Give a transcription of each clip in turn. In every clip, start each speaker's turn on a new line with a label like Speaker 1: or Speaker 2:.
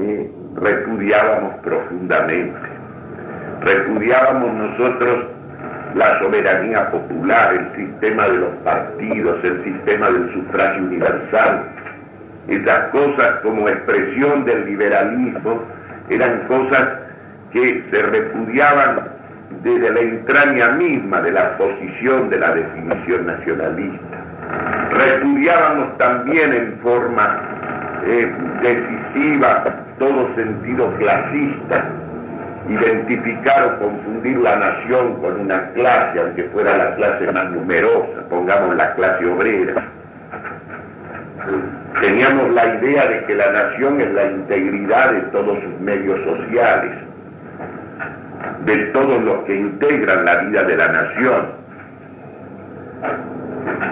Speaker 1: eh, repudiábamos profundamente. Repudiábamos nosotros la soberanía popular, el sistema de los partidos, el sistema del sufragio universal. Esas cosas como expresión del liberalismo eran cosas que se repudiaban desde la entraña misma de la posición de la definición nacionalista. Repudiábamos también en forma eh, decisiva todo sentido clasista, identificar o confundir la nación con una clase, aunque fuera la clase más numerosa, pongamos la clase obrera. Teníamos la idea de que la nación es la integridad de todos sus medios sociales, de todos los que integran la vida de la nación.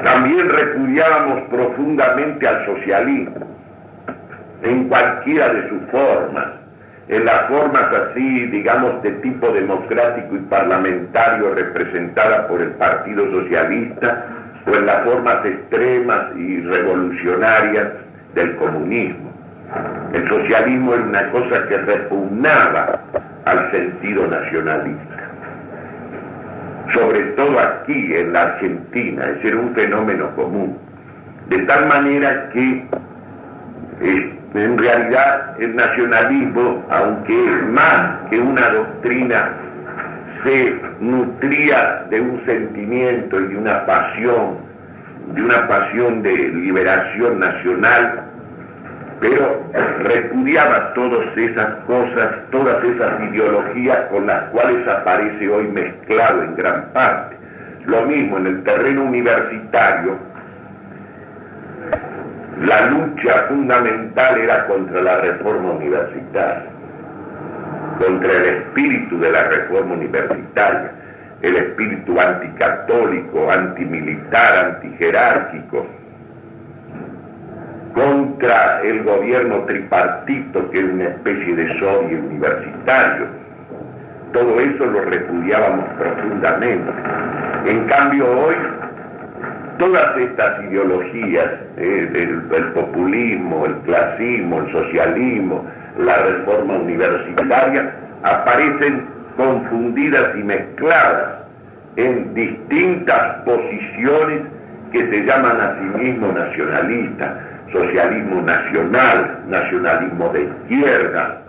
Speaker 1: También repudiábamos profundamente al socialismo, en cualquiera de sus formas, en las formas así, digamos, de tipo democrático y parlamentario representada por el Partido Socialista, o en las formas extremas y revolucionarias del comunismo. El socialismo era una cosa que repugnaba al sentido nacionalista. Sobre todo aquí, en la Argentina, ese era un fenómeno común. De tal manera que eh, en realidad el nacionalismo, aunque más que una doctrina, se nutría de un sentimiento y de una pasión, de una pasión de liberación nacional, pero repudiaba todas esas cosas, todas esas ideologías con las cuales aparece hoy mezclado en gran parte. Lo mismo en el terreno universitario, la lucha fundamental era contra la reforma universitaria, contra el espíritu de la reforma universitaria, el espíritu anticatólico, antimilitar, antijerárquico, contra el gobierno tripartito, que es una especie de sodio universitario. Todo eso lo repudiábamos profundamente. En cambio hoy, todas estas ideologías, eh, el, populismo, el clasismo, el socialismo, la reforma universitaria, aparecen confundidas y mezcladas en distintas posiciones que se llaman a sí mismos nacionalistas socialismo nacional, nacionalismo de izquierda,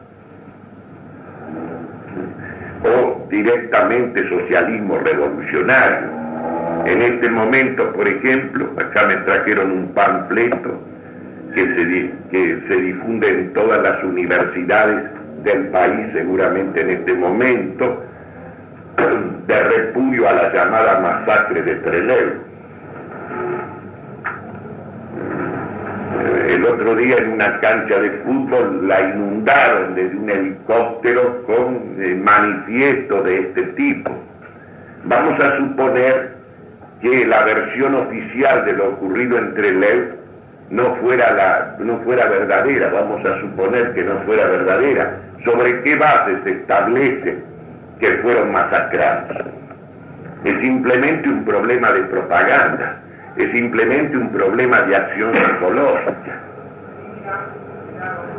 Speaker 1: o directamente socialismo revolucionario. En este momento, por ejemplo, acá me trajeron un panfleto que se, que se difunde en todas las universidades del país seguramente en este momento, de repudio a la llamada masacre de Trelew el otro día en una cancha de fútbol la inundaron desde un helicóptero con eh, manifiesto de este tipo. Vamos a suponer que la versión oficial de lo ocurrido entre Lev no fuera, la, no fuera verdadera, vamos a suponer que no fuera verdadera. ¿Sobre qué base se establece que fueron masacrados? Es simplemente un problema de propaganda es simplemente un problema de acción psicológica.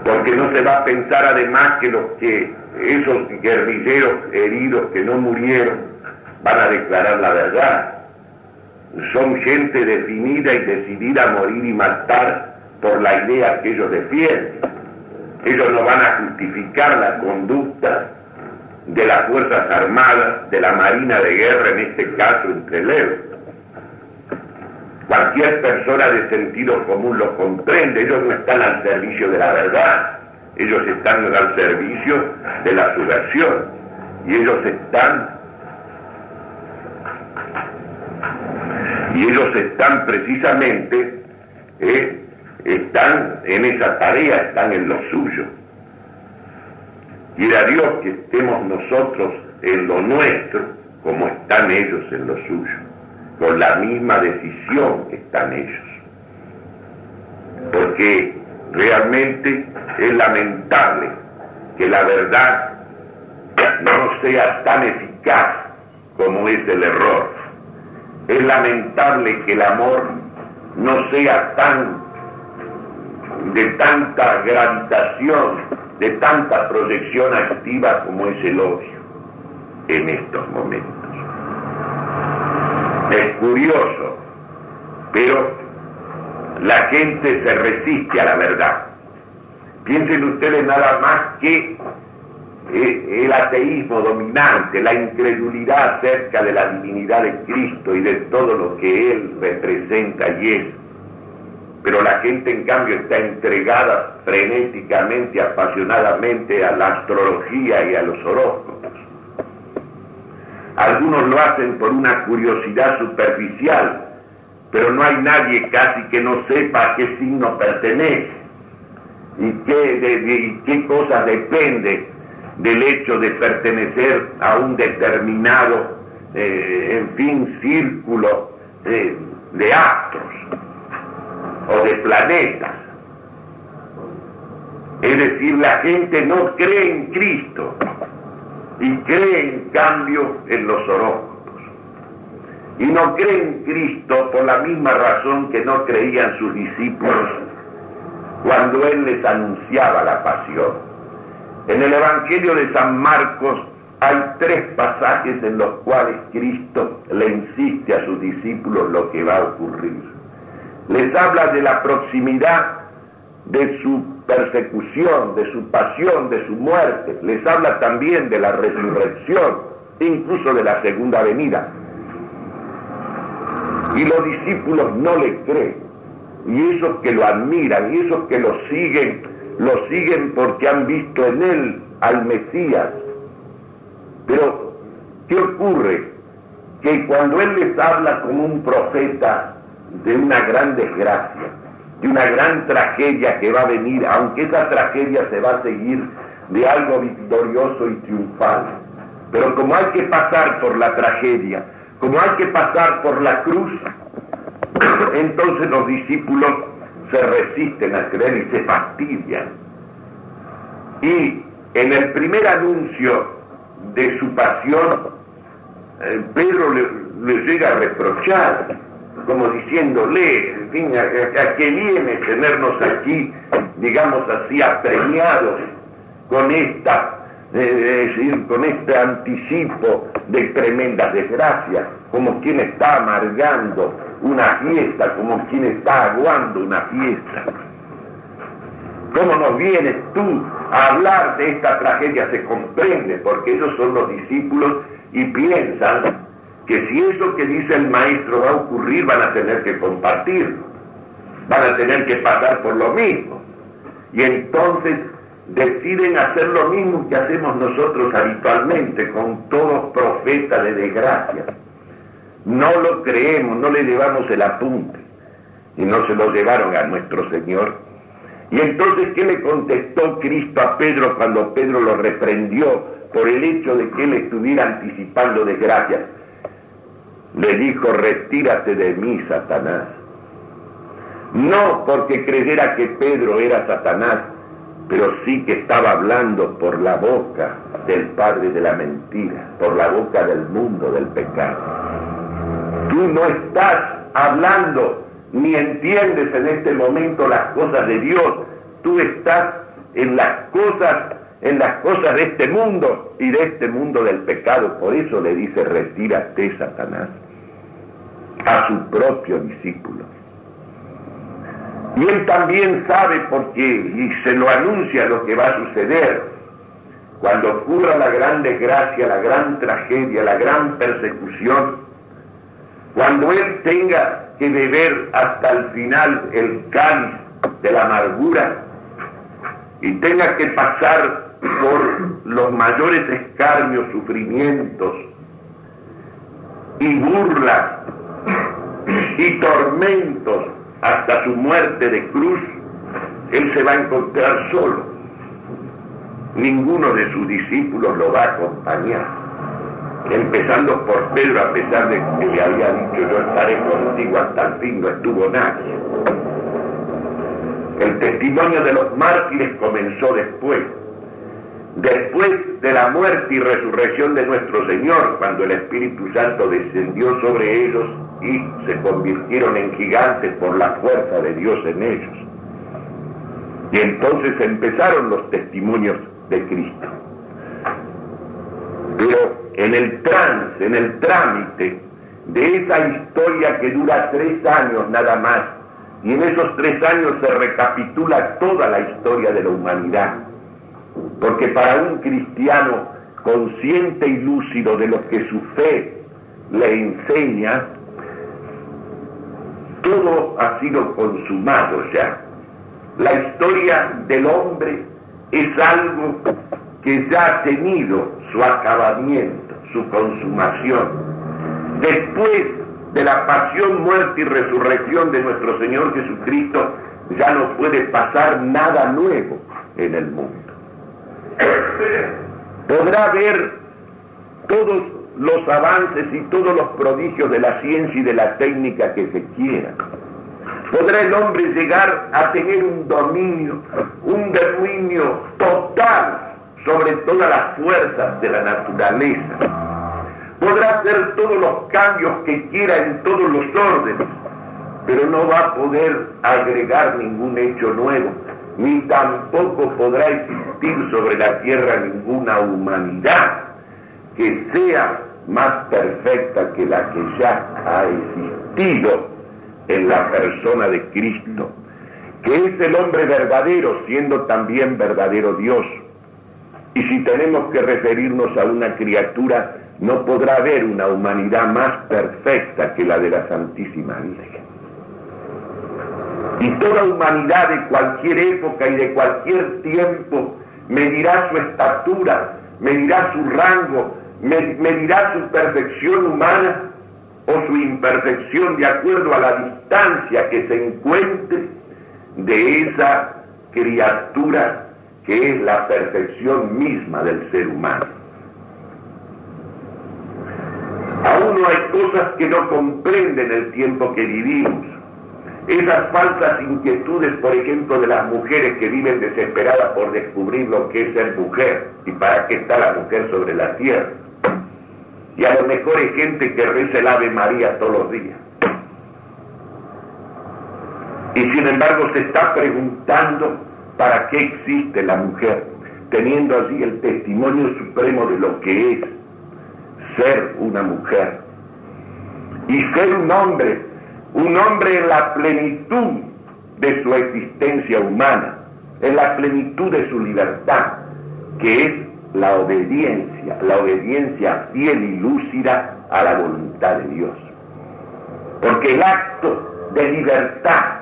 Speaker 1: Porque no se va a pensar además que los que esos guerrilleros heridos que no murieron van a declarar la verdad. Son gente definida y decidida a morir y matar por la idea que ellos defienden. Ellos no van a justificar la conducta de las Fuerzas Armadas, de la Marina de Guerra, en este caso entre Leo. Cualquier persona de sentido común lo comprende, ellos no están al servicio de la verdad, ellos están al servicio de la subversión. Y ellos están y ellos están precisamente eh, están en esa tarea, están en lo suyo. Quiera Dios que estemos nosotros en lo nuestro como están ellos en lo suyo con la misma decisión están ellos. Porque realmente es lamentable que la verdad no sea tan eficaz como es el error. Es lamentable que el amor no sea tan de tanta gravitación de tanta proyección activa como es el odio en estos momentos. Es curioso, pero la gente se resiste a la verdad. Piensen ustedes nada más que el ateísmo dominante, la incredulidad acerca de la divinidad de Cristo y de todo lo que Él representa y es. Pero la gente en cambio está entregada frenéticamente, apasionadamente a la astrología y a los horóscopos. Algunos lo hacen por una curiosidad superficial, pero no hay nadie casi que no sepa a qué signo pertenece y qué, de, qué cosas depende del hecho de pertenecer a un determinado, eh, en fin, círculo de, de astros o de planetas. Es decir, la gente no cree en Cristo y cree en cambio en los horóscopos. Y no cree en Cristo por la misma razón que no creían sus discípulos cuando Él les anunciaba la pasión. En el Evangelio de San Marcos hay tres pasajes en los cuales Cristo le insiste a sus discípulos lo que va a ocurrir. Les habla de la proximidad de su persecución, de su pasión, de su muerte. Les habla también de la resurrección, incluso de la segunda venida. Y los discípulos no le creen. Y esos que lo admiran, y esos que lo siguen, lo siguen porque han visto en él al Mesías. Pero, ¿qué ocurre? Que cuando él les habla como un profeta de una gran desgracia, de una gran tragedia que va a venir, aunque esa tragedia se va a seguir de algo victorioso y triunfal. Pero como hay que pasar por la tragedia, como hay que pasar por la cruz, entonces los discípulos se resisten a creer y se fastidian. Y en el primer anuncio de su pasión, eh, Pedro le, llega a reprochar, como diciéndole, en fin, a, qué viene tenernos aquí, digamos así, apremiados con esta, eh, con este anticipo de tremendas desgracias, como quien está amargando una fiesta, como quien está aguando una fiesta. ¿Cómo nos vienes tú a hablar de esta tragedia? Se comprende, porque ellos son los discípulos y piensan que si eso que dice el maestro va a ocurrir, van a tener que compartirlo, van a tener que pasar por lo mismo. Y entonces deciden hacer lo mismo que hacemos nosotros habitualmente con todos profetas de desgracia no lo creemos, no le llevamos el apunte. Y no se lo llevaron a nuestro Señor. Y entonces, ¿qué le contestó Cristo a Pedro cuando Pedro lo reprendió por el hecho de que él estuviera anticipando desgracias? Le dijo, retírate de mí, Satanás. No porque creyera que Pedro era Satanás, pero sí que estaba hablando por la boca del Padre de la mentira, por la boca del mundo del pecado. Tú no estás hablando ni entiendes en este momento las cosas de Dios. Tú estás en las cosas, en las cosas de este mundo y de este mundo del pecado. Por eso le dice, retírate, Satanás, a su propio discípulo. Y él también sabe porque, y se lo anuncia lo que va a suceder. Cuando ocurra la gran desgracia, la gran tragedia, la gran persecución, cuando Él tenga que beber hasta el final el cáliz de la amargura y tenga que pasar por los mayores escarmios, sufrimientos y burlas y tormentos hasta su muerte de cruz, Él se va a encontrar solo. Ninguno de sus discípulos lo va a acompañar empezando por Pedro, a pesar de que le había dicho yo estaré contigo hasta el fin, no estuvo nadie. El testimonio de los mártires comenzó después, después de la muerte y resurrección de nuestro Señor, cuando el Espíritu Santo descendió sobre ellos y se convirtieron en gigantes por la fuerza de Dios en ellos. Y entonces empezaron los testimonios de Cristo. En el trance, en el trámite de esa historia que dura tres años nada más, y en esos tres años se recapitula toda la historia de la humanidad, porque para un cristiano consciente y lúcido de lo que su fe le enseña, todo ha sido consumado ya. La historia del hombre es algo que ya ha tenido su acabamiento, su consumación. Después de la pasión, muerte y resurrección de nuestro Señor Jesucristo, ya no puede pasar nada nuevo en el mundo. Podrá ver todos los avances y todos los prodigios de la ciencia y de la técnica que se quieran. Podrá el hombre llegar a tener un dominio, un dominio total sobre todas las fuerzas de la naturaleza. Podrá hacer todos los cambios que quiera en todos los órdenes, pero no va a poder agregar ningún hecho nuevo, ni tampoco podrá existir sobre la tierra ninguna humanidad que sea más perfecta que la que ya ha existido en la persona de Cristo, que es el hombre verdadero, siendo también verdadero Dios. Y si tenemos que referirnos a una criatura, no podrá haber una humanidad más perfecta que la de la Santísima Virgen. Y toda humanidad de cualquier época y de cualquier tiempo medirá su estatura, medirá su rango, medirá su perfección humana o su imperfección de acuerdo a la distancia que se encuentre de esa criatura que es la perfección misma del ser humano. Aún no hay cosas que no comprenden el tiempo que vivimos. Esas falsas inquietudes, por ejemplo, de las mujeres que viven desesperadas por descubrir lo que es ser mujer y para qué está la mujer sobre la tierra. Y a lo mejor hay gente que reza el Ave María todos los días. Y sin embargo se está preguntando para qué existe la mujer, teniendo allí el testimonio supremo de lo que es ser una mujer. Y ser un hombre, un hombre en la plenitud de su existencia humana, en la plenitud de su libertad, que es la obediencia, la obediencia fiel y lúcida a la voluntad de Dios. Porque el acto de libertad,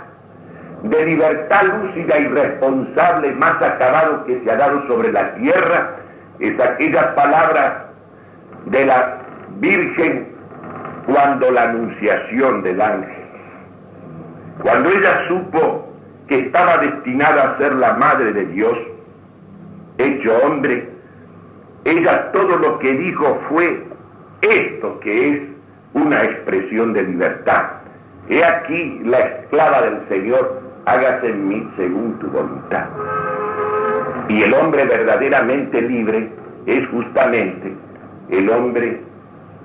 Speaker 1: de libertad lúcida y responsable más acabado que se ha dado sobre la tierra, es aquella palabra de la Virgen cuando la anunciación del ángel, cuando ella supo que estaba destinada a ser la madre de Dios, hecho hombre, ella todo lo que dijo fue esto que es una expresión de libertad. He aquí la esclava del Señor, hágase en mí según tu voluntad. Y el hombre verdaderamente libre es justamente el hombre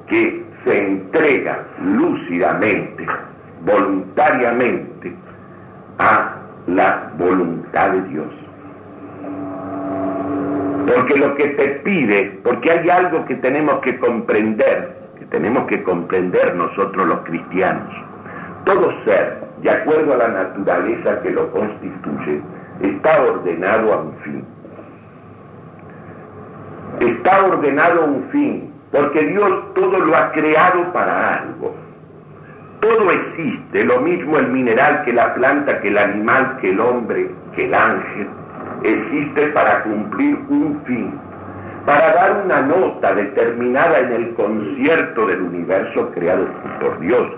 Speaker 1: que se entrega lúcidamente, voluntariamente, a la voluntad de Dios. Porque lo que te pide, porque hay algo que tenemos que comprender, que tenemos que comprender nosotros los cristianos. Todo ser, de acuerdo a la naturaleza que lo constituye, está ordenado a un fin. Está ordenado a un fin, porque Dios todo lo ha creado para algo. Todo existe, lo mismo el mineral que la planta, que el animal, que el hombre, que el ángel existe para cumplir un fin, para dar una nota determinada en el concierto del universo creado por Dios,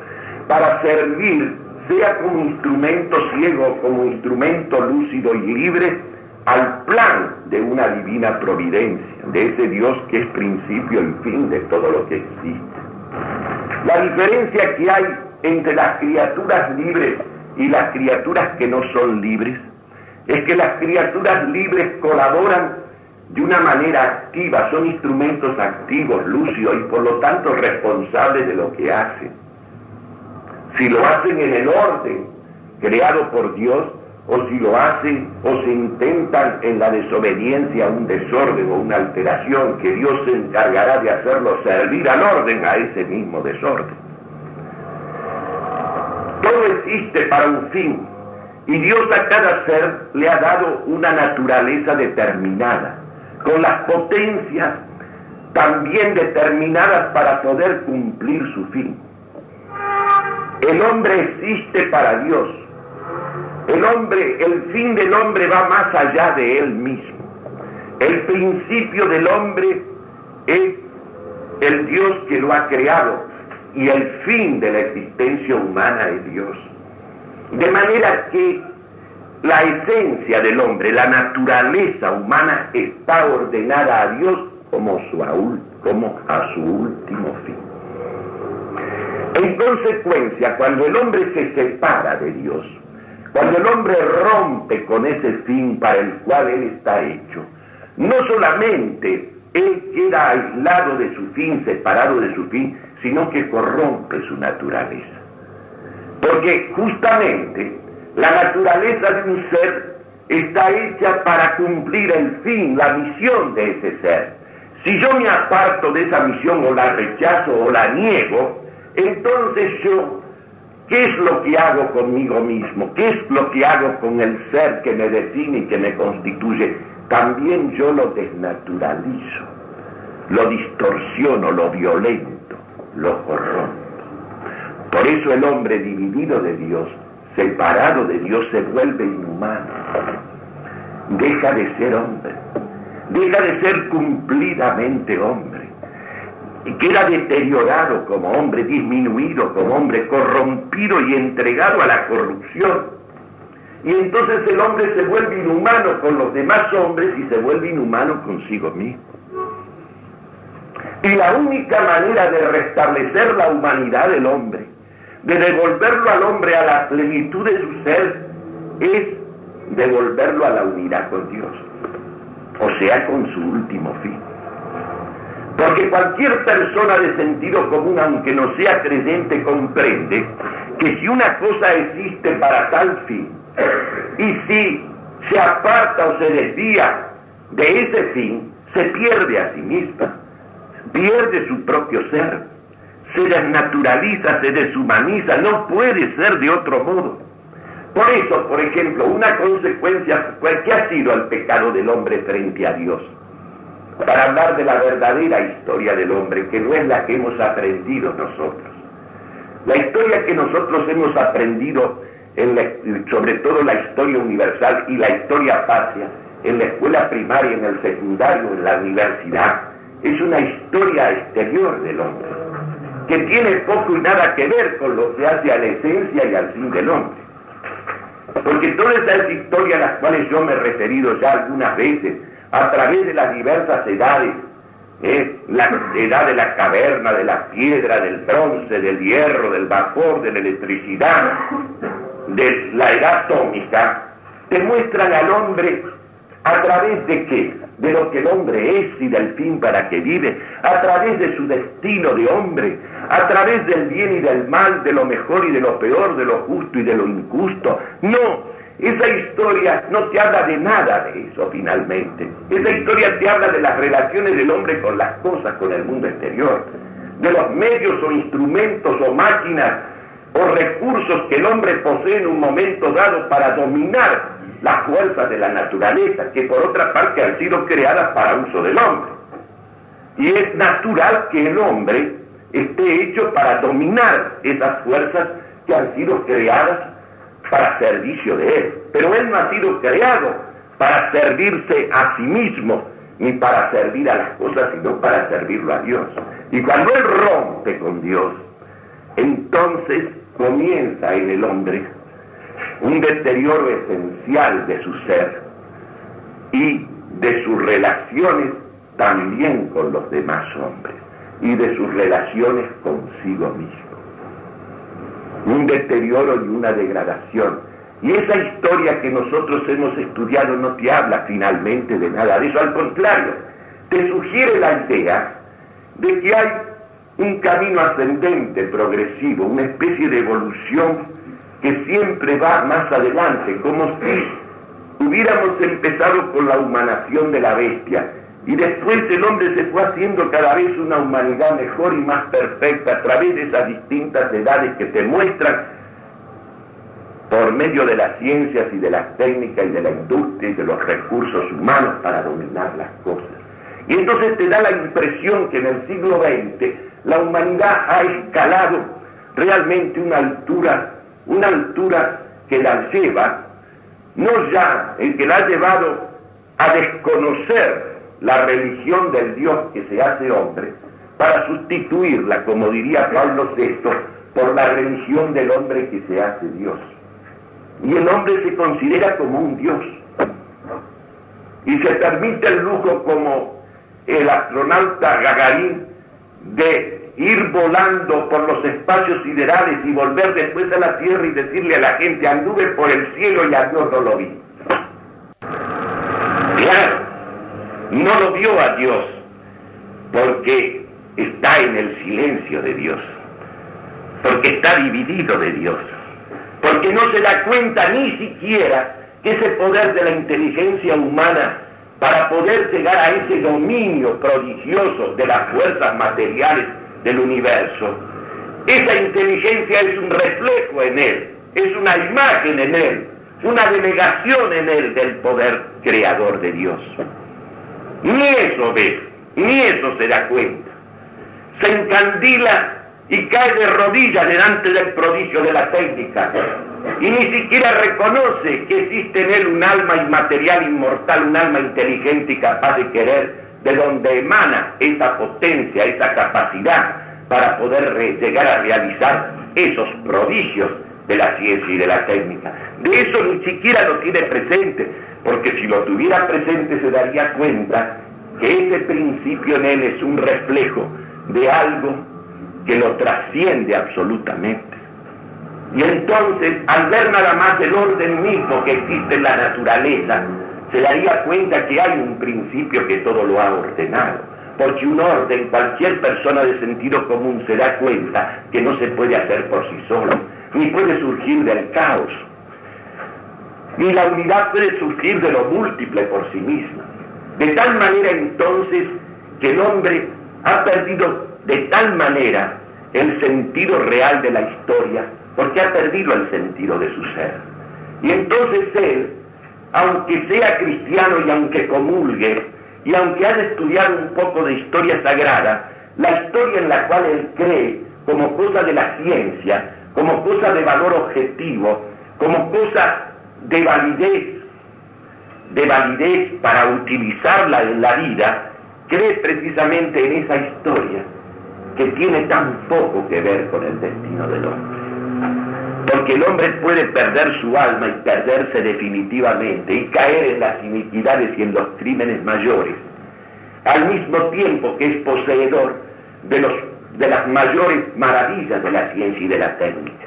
Speaker 1: para servir, sea como instrumento ciego, como instrumento lúcido y libre, al plan de una divina providencia, de ese Dios que es principio y fin de todo lo que existe. La diferencia que hay entre las criaturas libres y las criaturas que no son libres es que las criaturas libres colaboran de una manera activa, son instrumentos activos, lúcidos y por lo tanto responsables de lo que hacen. Si lo hacen en el orden creado por Dios, o si lo hacen o se intentan en la desobediencia un desorden o una alteración, que Dios se encargará de hacerlo servir al orden a ese mismo desorden. Todo existe para un fin y Dios a cada ser le ha dado una naturaleza determinada, con las potencias también determinadas para poder cumplir su fin. El hombre existe para Dios el hombre, el fin del hombre va más allá de él mismo. El principio del hombre es el Dios que lo ha creado y el fin de la existencia humana es Dios. De manera que la esencia del hombre, la naturaleza humana está ordenada a Dios como, su, como a su último fin. En consecuencia, cuando el hombre se separa de Dios, cuando el hombre rompe con ese fin para el cual él está hecho, no solamente él queda aislado de su fin, separado de su fin, sino que corrompe su naturaleza. Porque justamente la naturaleza de un ser está hecha para cumplir el fin, la misión de ese ser. Si yo me aparto de esa misión o la rechazo o la niego, entonces yo ¿Qué es lo que hago conmigo mismo? ¿Qué es lo que hago con el ser que me define y que me constituye? También yo lo desnaturalizo, lo distorsiono, lo violento, lo corrompo. Por eso el hombre dividido de Dios, separado de Dios, se vuelve inhumano. Deja de ser hombre, deja de ser cumplidamente hombre y queda deteriorado como hombre, disminuido como hombre, corrompido y entregado a la corrupción. Y entonces el hombre se vuelve inhumano con los demás hombres y se vuelve inhumano consigo mismo. Y la única manera de restablecer la humanidad del hombre, de devolverlo al hombre a la plenitud de su ser, es devolverlo a la unidad con Dios, o sea, con su último fin. Porque cualquier persona de sentido común, aunque no sea creyente, comprende que si una cosa existe para tal fin, y si se aparta o se desvía de ese fin, se pierde a sí misma, pierde su propio ser, se desnaturaliza, se deshumaniza, no puede ser de otro modo. Por eso, por ejemplo, una consecuencia, ¿qué ha sido el pecado del hombre frente a Dios? Para hablar de la verdadera historia del hombre, que no es la que hemos aprendido nosotros. La historia que nosotros hemos aprendido, sobre todo la historia universal y la historia patria, en la escuela primaria, en el secundario, en la universidad, es una historia exterior del hombre, que tiene poco y nada que ver con lo que hace a la esencia y al fin del hombre. Porque todas esas historias a las cuales yo me he referido ya algunas veces, a través de las diversas edades, ¿eh? la edad de la caverna, de la piedra, del bronce, del hierro, del vapor, de la electricidad, de la edad atómica, demuestran al hombre a través de qué? De lo que el hombre es y del fin para que vive, a través de su destino de hombre, a través del bien y del mal, de lo mejor y de lo peor, de lo justo y de lo injusto. No, esa historia no te habla de nada de eso finalmente. Esa historia te habla de las relaciones del hombre con las cosas, con el mundo exterior, de los medios o instrumentos o máquinas o recursos que el hombre posee en un momento dado para dominar las fuerzas de la naturaleza, que por otra parte han sido creadas para uso del hombre. Y es natural que el hombre esté hecho para dominar esas fuerzas que han sido creadas para servicio de Él. Pero Él no ha sido creado para servirse a sí mismo, ni para servir a las cosas, sino para servirlo a Dios. Y cuando Él rompe con Dios, entonces comienza en el hombre un deterioro esencial de su ser y de sus relaciones también con los demás hombres y de sus relaciones consigo mismo un deterioro y una degradación. Y esa historia que nosotros hemos estudiado no te habla finalmente de nada de eso, al contrario, te sugiere la idea de que hay un camino ascendente, progresivo, una especie de evolución que siempre va más adelante, como si hubiéramos empezado con la humanación de la bestia y después el hombre se fue haciendo cada vez una humanidad mejor y más perfecta a través de esas distintas edades que te muestran por medio de las ciencias y de las técnicas y de la industria y de los recursos humanos para dominar las cosas. Y entonces te da la impresión que en el siglo XX la humanidad ha escalado realmente una altura, una altura que la lleva, no ya el que la ha llevado a desconocer la religión del Dios que se hace hombre, para sustituirla, como diría Pablo VI, por la religión del hombre que se hace Dios. Y el hombre se considera como un Dios. Y se permite el lujo como el astronauta Gagarín de ir volando por los espacios siderales y volver después a la Tierra y decirle a la gente, anduve por el cielo y a Dios no lo vi. Claro, no lo vio a Dios porque está en el silencio de Dios, porque está dividido de Dios, porque no se da cuenta ni siquiera que ese poder de la inteligencia humana para poder llegar a ese dominio prodigioso de las fuerzas materiales del universo, esa inteligencia es un reflejo en él, es una imagen en él, una delegación en él del poder creador de Dios. Ni eso ve, ni eso se da cuenta. Se encandila y cae de rodillas delante del prodigio de la técnica y ni siquiera reconoce que existe en él un alma inmaterial, inmortal, un alma inteligente y capaz de querer, de donde emana esa potencia, esa capacidad para poder llegar a realizar esos prodigios de la ciencia y de la técnica. De eso ni siquiera lo tiene presente, porque si lo tuviera presente se daría cuenta que ese principio en él es un reflejo de algo que lo trasciende absolutamente. Y entonces, al ver nada más el orden mismo que existe en la naturaleza, se daría cuenta que hay un principio que todo lo ha ordenado. Porque un orden, cualquier persona de sentido común se da cuenta que no se puede hacer por sí solo, ni puede surgir del caos. Ni la unidad puede surgir de lo múltiple por sí misma. De tal manera entonces que el hombre ha perdido de tal manera el sentido real de la historia, porque ha perdido el sentido de su ser. Y entonces él, aunque sea cristiano y aunque comulgue, y aunque haya estudiado un poco de historia sagrada, la historia en la cual él cree como cosa de la ciencia, como cosa de valor objetivo, como cosa de validez, de validez para utilizarla en la vida, cree precisamente en esa historia que tiene tan poco que ver con el destino del hombre. Porque el hombre puede perder su alma y perderse definitivamente y caer en las iniquidades y en los crímenes mayores, al mismo tiempo que es poseedor de, los, de las mayores maravillas de la ciencia y de la técnica.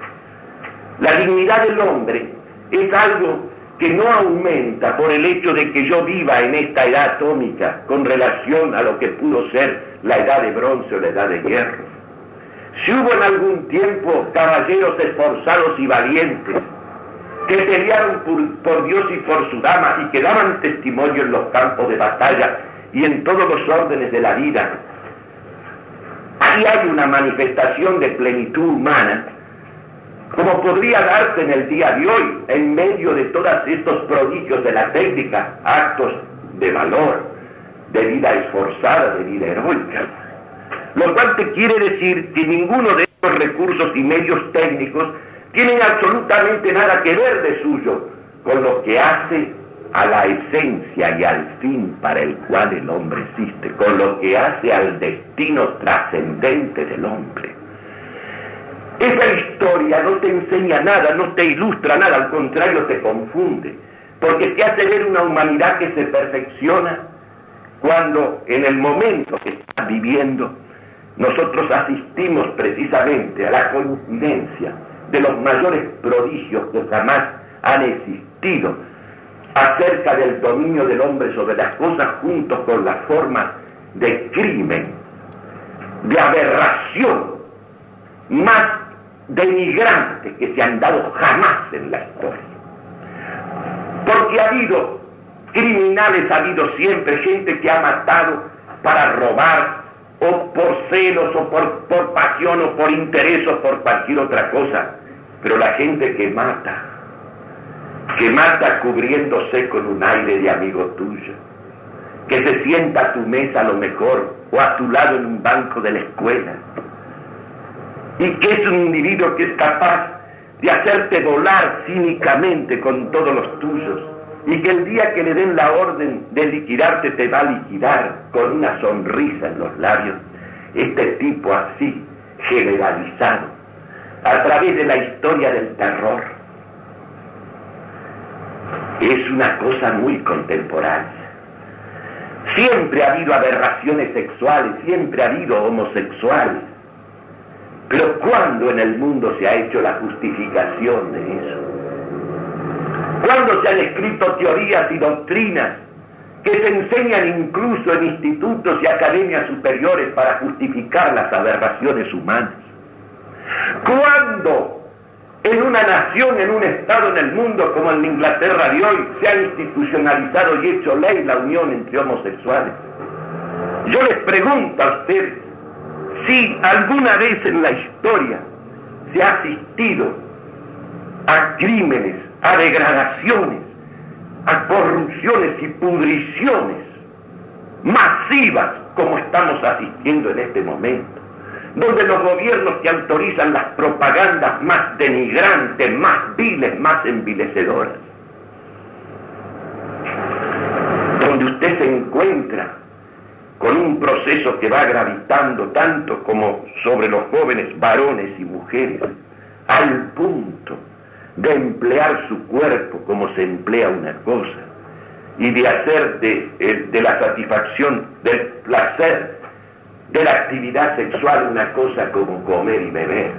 Speaker 1: La dignidad del hombre es algo que no aumenta por el hecho de que yo viva en esta edad atómica con relación a lo que pudo ser la edad de bronce o la edad de hierro. Si hubo en algún tiempo caballeros esforzados y valientes que pelearon por, Dios y por su dama y que daban testimonio en los campos de batalla y en todos los órdenes de la vida, ahí hay una manifestación de plenitud humana como podría darse en el día de hoy, en medio de todos estos prodigios de la técnica, actos de valor, de vida esforzada, de vida heroica. Lo cual te quiere decir que ninguno de estos recursos y medios técnicos tienen absolutamente nada que ver de suyo con lo que hace a la esencia y al fin para el cual el hombre existe, con lo que hace al destino trascendente del hombre. Esa historia no te enseña nada, no te ilustra nada, al contrario te confunde, porque te hace ver una humanidad que se perfecciona cuando en el momento que estás viviendo nosotros asistimos precisamente a la coincidencia de los mayores prodigios que jamás han existido acerca del dominio del hombre sobre las cosas junto con la forma de crimen, de aberración más denigrantes que se han dado jamás en la historia. Porque ha habido criminales, ha habido siempre gente que ha matado para robar, o por celos, o por, por pasión, o por interés, o por cualquier otra cosa. Pero la gente que mata, que mata cubriéndose con un aire de amigo tuyo, que se sienta a tu mesa a lo mejor, o a tu lado en un banco de la escuela, y que es un individuo que es capaz de hacerte volar cínicamente con todos los tuyos, y que el día que le den la orden de liquidarte te va a liquidar con una sonrisa en los labios, este tipo así, generalizado, a través de la historia del terror, es una cosa muy contemporánea. Siempre ha habido aberraciones sexuales, siempre ha habido homosexuales, pero ¿cuándo en el mundo se ha hecho la justificación de eso? ¿Cuándo se han escrito teorías y doctrinas que se enseñan incluso en institutos y academias superiores para justificar las aberraciones humanas? ¿Cuándo en una nación, en un estado en el mundo como en Inglaterra de hoy, se ha institucionalizado y hecho ley la unión entre homosexuales? Yo les pregunto a ustedes, si alguna vez en la historia se ha asistido a crímenes, a degradaciones, a corrupciones y pudriciones masivas como estamos asistiendo en este momento, donde los gobiernos que autorizan las propagandas más denigrantes, más viles, más envilecedoras, donde usted se encuentra con un proceso que va gravitando tanto como sobre los jóvenes varones y mujeres, al punto de emplear su cuerpo como se emplea una cosa y de hacer de, de la satisfacción, del placer, de la actividad sexual una cosa como comer y beber.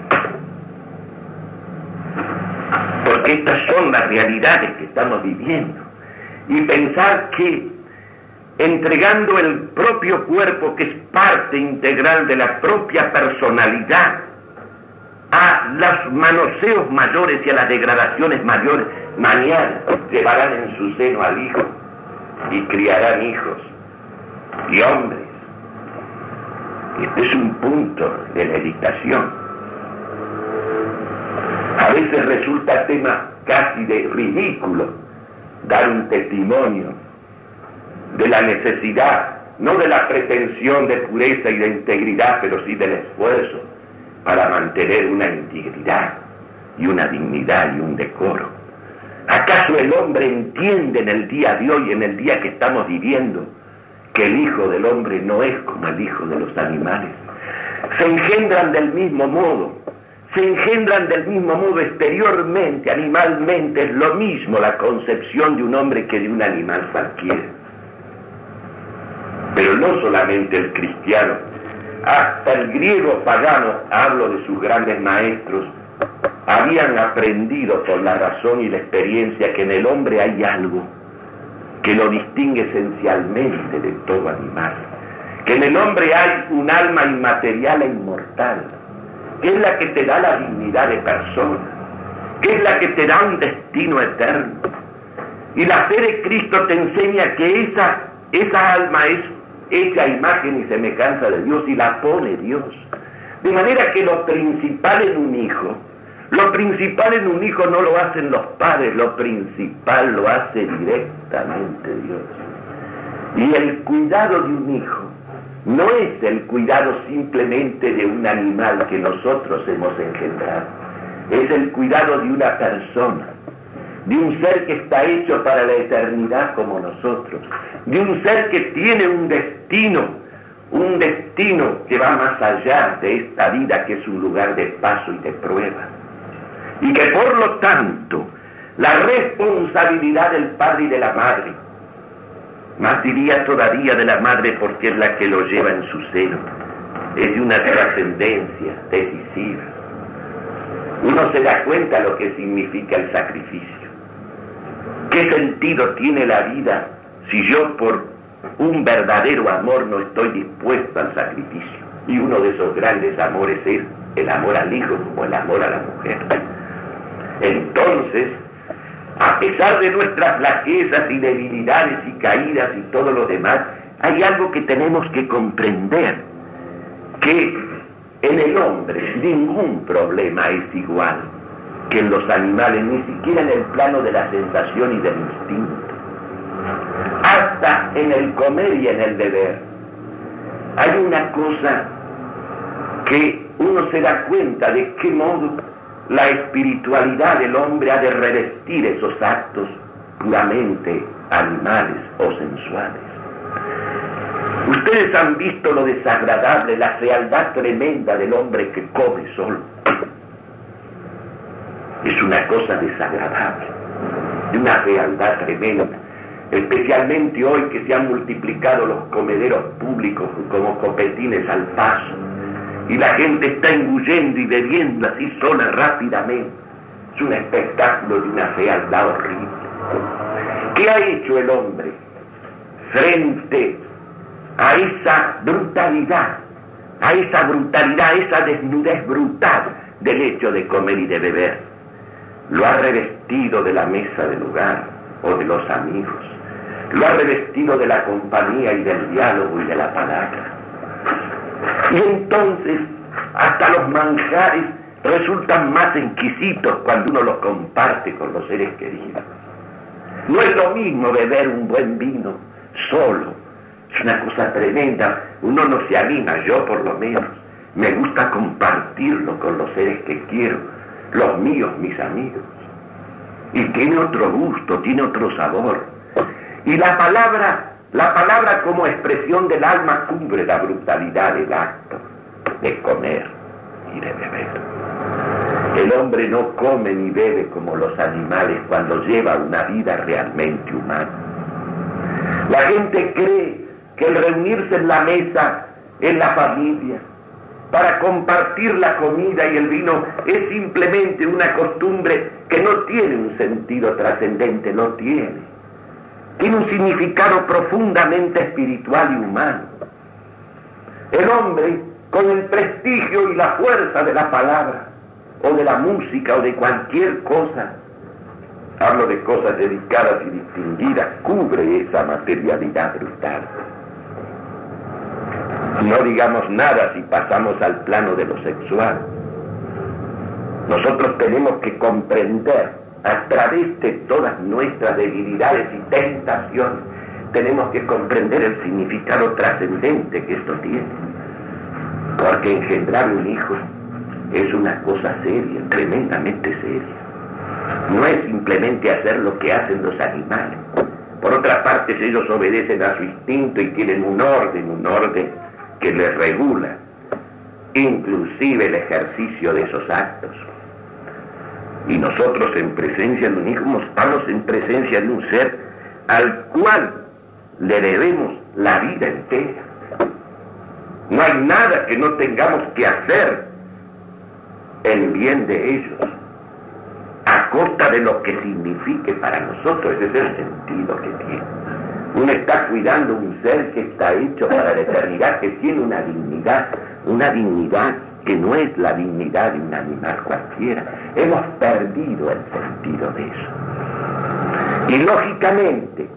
Speaker 1: Porque estas son las realidades que estamos viviendo. Y pensar que entregando el propio cuerpo, que es parte integral de la propia personalidad, a los manoseos mayores y a las degradaciones mayores, mañana llevarán en su seno al hijo y criarán hijos y hombres. Este es un punto de la meditación. A veces resulta tema casi de ridículo dar un testimonio de la necesidad, no de la pretensión de pureza y de integridad, pero sí del esfuerzo para mantener una integridad y una dignidad y un decoro. ¿Acaso el hombre entiende en el día de hoy, en el día que estamos viviendo, que el Hijo del Hombre no es como el Hijo de los animales? Se engendran del mismo modo, se engendran del mismo modo exteriormente, animalmente, es lo mismo la concepción de un hombre que de un animal cualquiera. Pero no solamente el cristiano, hasta el griego pagano, hablo de sus grandes maestros, habían aprendido por la razón y la experiencia que en el hombre hay algo que lo distingue esencialmente de todo animal, que en el hombre hay un alma inmaterial e inmortal, que es la que te da la dignidad de persona, que es la que te da un destino eterno. Y la fe de Cristo te enseña que esa, esa alma es hecha imagen y semejanza de Dios y la pone Dios. De manera que lo principal en un hijo, lo principal en un hijo no lo hacen los padres, lo principal lo hace directamente Dios. Y el cuidado de un hijo no es el cuidado simplemente de un animal que nosotros hemos engendrado, es el cuidado de una persona de un ser que está hecho para la eternidad como nosotros, de un ser que tiene un destino, un destino que va más allá de esta vida que es un lugar de paso y de prueba. Y que por lo tanto la responsabilidad del padre y de la madre, más diría todavía de la madre porque es la que lo lleva en su seno, es de una trascendencia decisiva. Uno se da cuenta lo que significa el sacrificio. ¿Qué sentido tiene la vida si yo por un verdadero amor no estoy dispuesto al sacrificio? Y uno de esos grandes amores es el amor al hijo como el amor a la mujer. Entonces, a pesar de nuestras flaquezas y debilidades y caídas y todo lo demás, hay algo que tenemos que comprender, que en el hombre ningún problema es igual que en los animales, ni siquiera en el plano de la sensación y del instinto. Hasta en el comer y en el beber. Hay una cosa que uno se da cuenta de qué modo la espiritualidad del hombre ha de revestir esos actos puramente animales o sensuales. Ustedes han visto lo desagradable, la fealdad tremenda del hombre que come solo. Es una cosa desagradable, de una fealdad tremenda, especialmente hoy que se han multiplicado los comederos públicos como copetines al paso y la gente está engullendo y bebiendo así sola rápidamente. Es un espectáculo de una fealdad horrible. ¿Qué ha hecho el hombre frente a esa brutalidad, a esa brutalidad, a esa desnudez brutal del hecho de comer y de beber? Lo ha revestido de la mesa del hogar o de los amigos. Lo ha revestido de la compañía y del diálogo y de la palabra y entonces hasta los manjares resultan más exquisitos cuando uno los comparte con los seres queridos. No es lo mismo beber un buen vino solo. Es una cosa tremenda. Uno no se anima, yo por lo menos. Me gusta compartirlo con los seres que quiero, los míos, mis amigos. Y tiene otro gusto, tiene otro sabor. Y la palabra la palabra como expresión del alma cubre la brutalidad del acto de comer y de beber. El hombre no come ni bebe como los animales cuando lleva una vida realmente humana. La gente cree que el reunirse en la mesa, en la familia, para compartir la comida y el vino es simplemente una costumbre que no tiene un sentido trascendente, no tiene tiene un significado profundamente espiritual y humano. El hombre, con el prestigio y la fuerza de la palabra, o de la música, o de cualquier cosa, hablo de cosas dedicadas y distinguidas, cubre esa materialidad brutal. No digamos nada si pasamos al plano de lo sexual. Nosotros tenemos que comprender a través de todas nuestras debilidades y tentaciones, tenemos que comprender el significado trascendente que esto tiene. Porque engendrar un hijo es una cosa seria, tremendamente seria. No es simplemente hacer lo que hacen los animales. Por otra parte, ellos obedecen a su instinto y tienen un orden, un orden que les regula, inclusive el ejercicio de esos actos. Y nosotros en presencia de un hijo estamos en presencia de un ser al cual le debemos la vida entera. No hay nada que no tengamos que hacer en bien de ellos, a costa de lo que signifique para nosotros. Ese es el sentido que tiene. Uno está cuidando un ser que está hecho para la eternidad, que tiene una dignidad, una dignidad que no es la dignidad de un animal cualquiera. Hemos perdido el sentido de eso. Y lógicamente,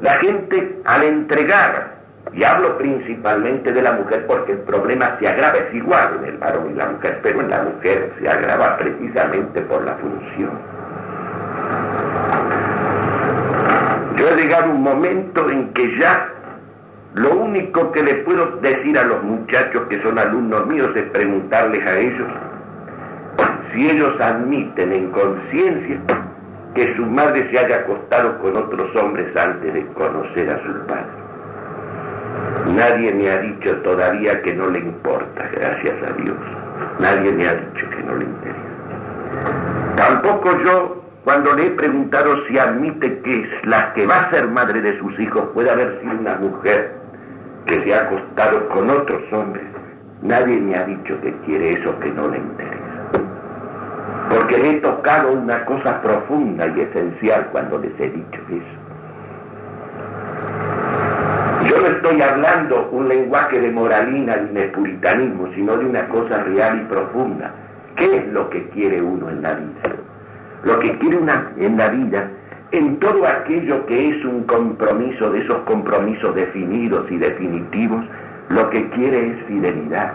Speaker 1: la gente al entregar, y hablo principalmente de la mujer porque el problema se agrava, es igual en el varón y la mujer, pero en la mujer se agrava precisamente por la función. A un momento en que ya lo único que le puedo decir a los muchachos que son alumnos míos es preguntarles a ellos si ellos admiten en conciencia que su madre se haya acostado con otros hombres antes de conocer a su padre. Nadie me ha dicho todavía que no le importa, gracias a Dios. Nadie me ha dicho que no le interesa. Tampoco yo, cuando le he preguntado si admite que la que va a ser madre de sus hijos puede haber sido una mujer que se ha acostado con otros hombres, nadie me ha dicho que quiere eso que no le interesa. Porque le he tocado una cosa profunda y esencial cuando les he dicho eso. Yo no
Speaker 2: estoy hablando un lenguaje de moralina ni de puritanismo, sino de una cosa real y profunda. ¿Qué es lo que quiere uno en la vida? Lo que quiere una en la vida, en todo aquello que es un compromiso de esos compromisos definidos y definitivos, lo que quiere es fidelidad.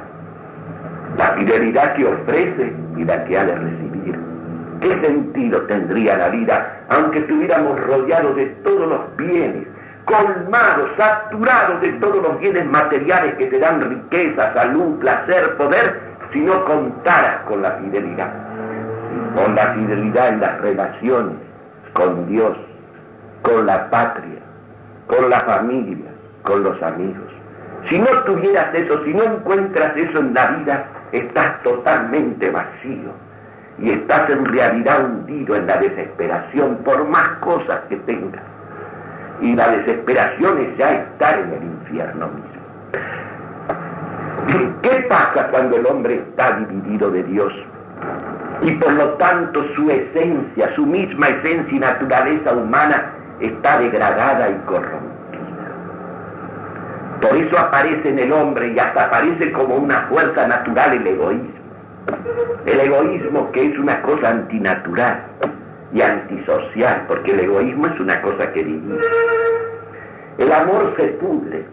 Speaker 2: La fidelidad que ofrece y la que ha de recibir. ¿Qué sentido tendría la vida aunque estuviéramos rodeados de todos los bienes, colmados, saturados de todos los bienes materiales que te dan riqueza, salud, placer, poder, si no contaras con la fidelidad? Con la fidelidad en las relaciones, con Dios, con la patria, con la familia, con los amigos. Si no tuvieras eso, si no encuentras eso en la vida, estás totalmente vacío y estás en realidad hundido en la desesperación por más cosas que tengas. Y la desesperación es ya estar en el infierno mismo. ¿Qué pasa cuando el hombre está dividido de Dios? Y por lo tanto su esencia, su misma esencia y naturaleza humana está degradada y corrompida. Por eso aparece en el hombre y hasta aparece como una fuerza natural el egoísmo. El egoísmo que es una cosa antinatural y antisocial, porque el egoísmo es una cosa que divide. El amor se pudre.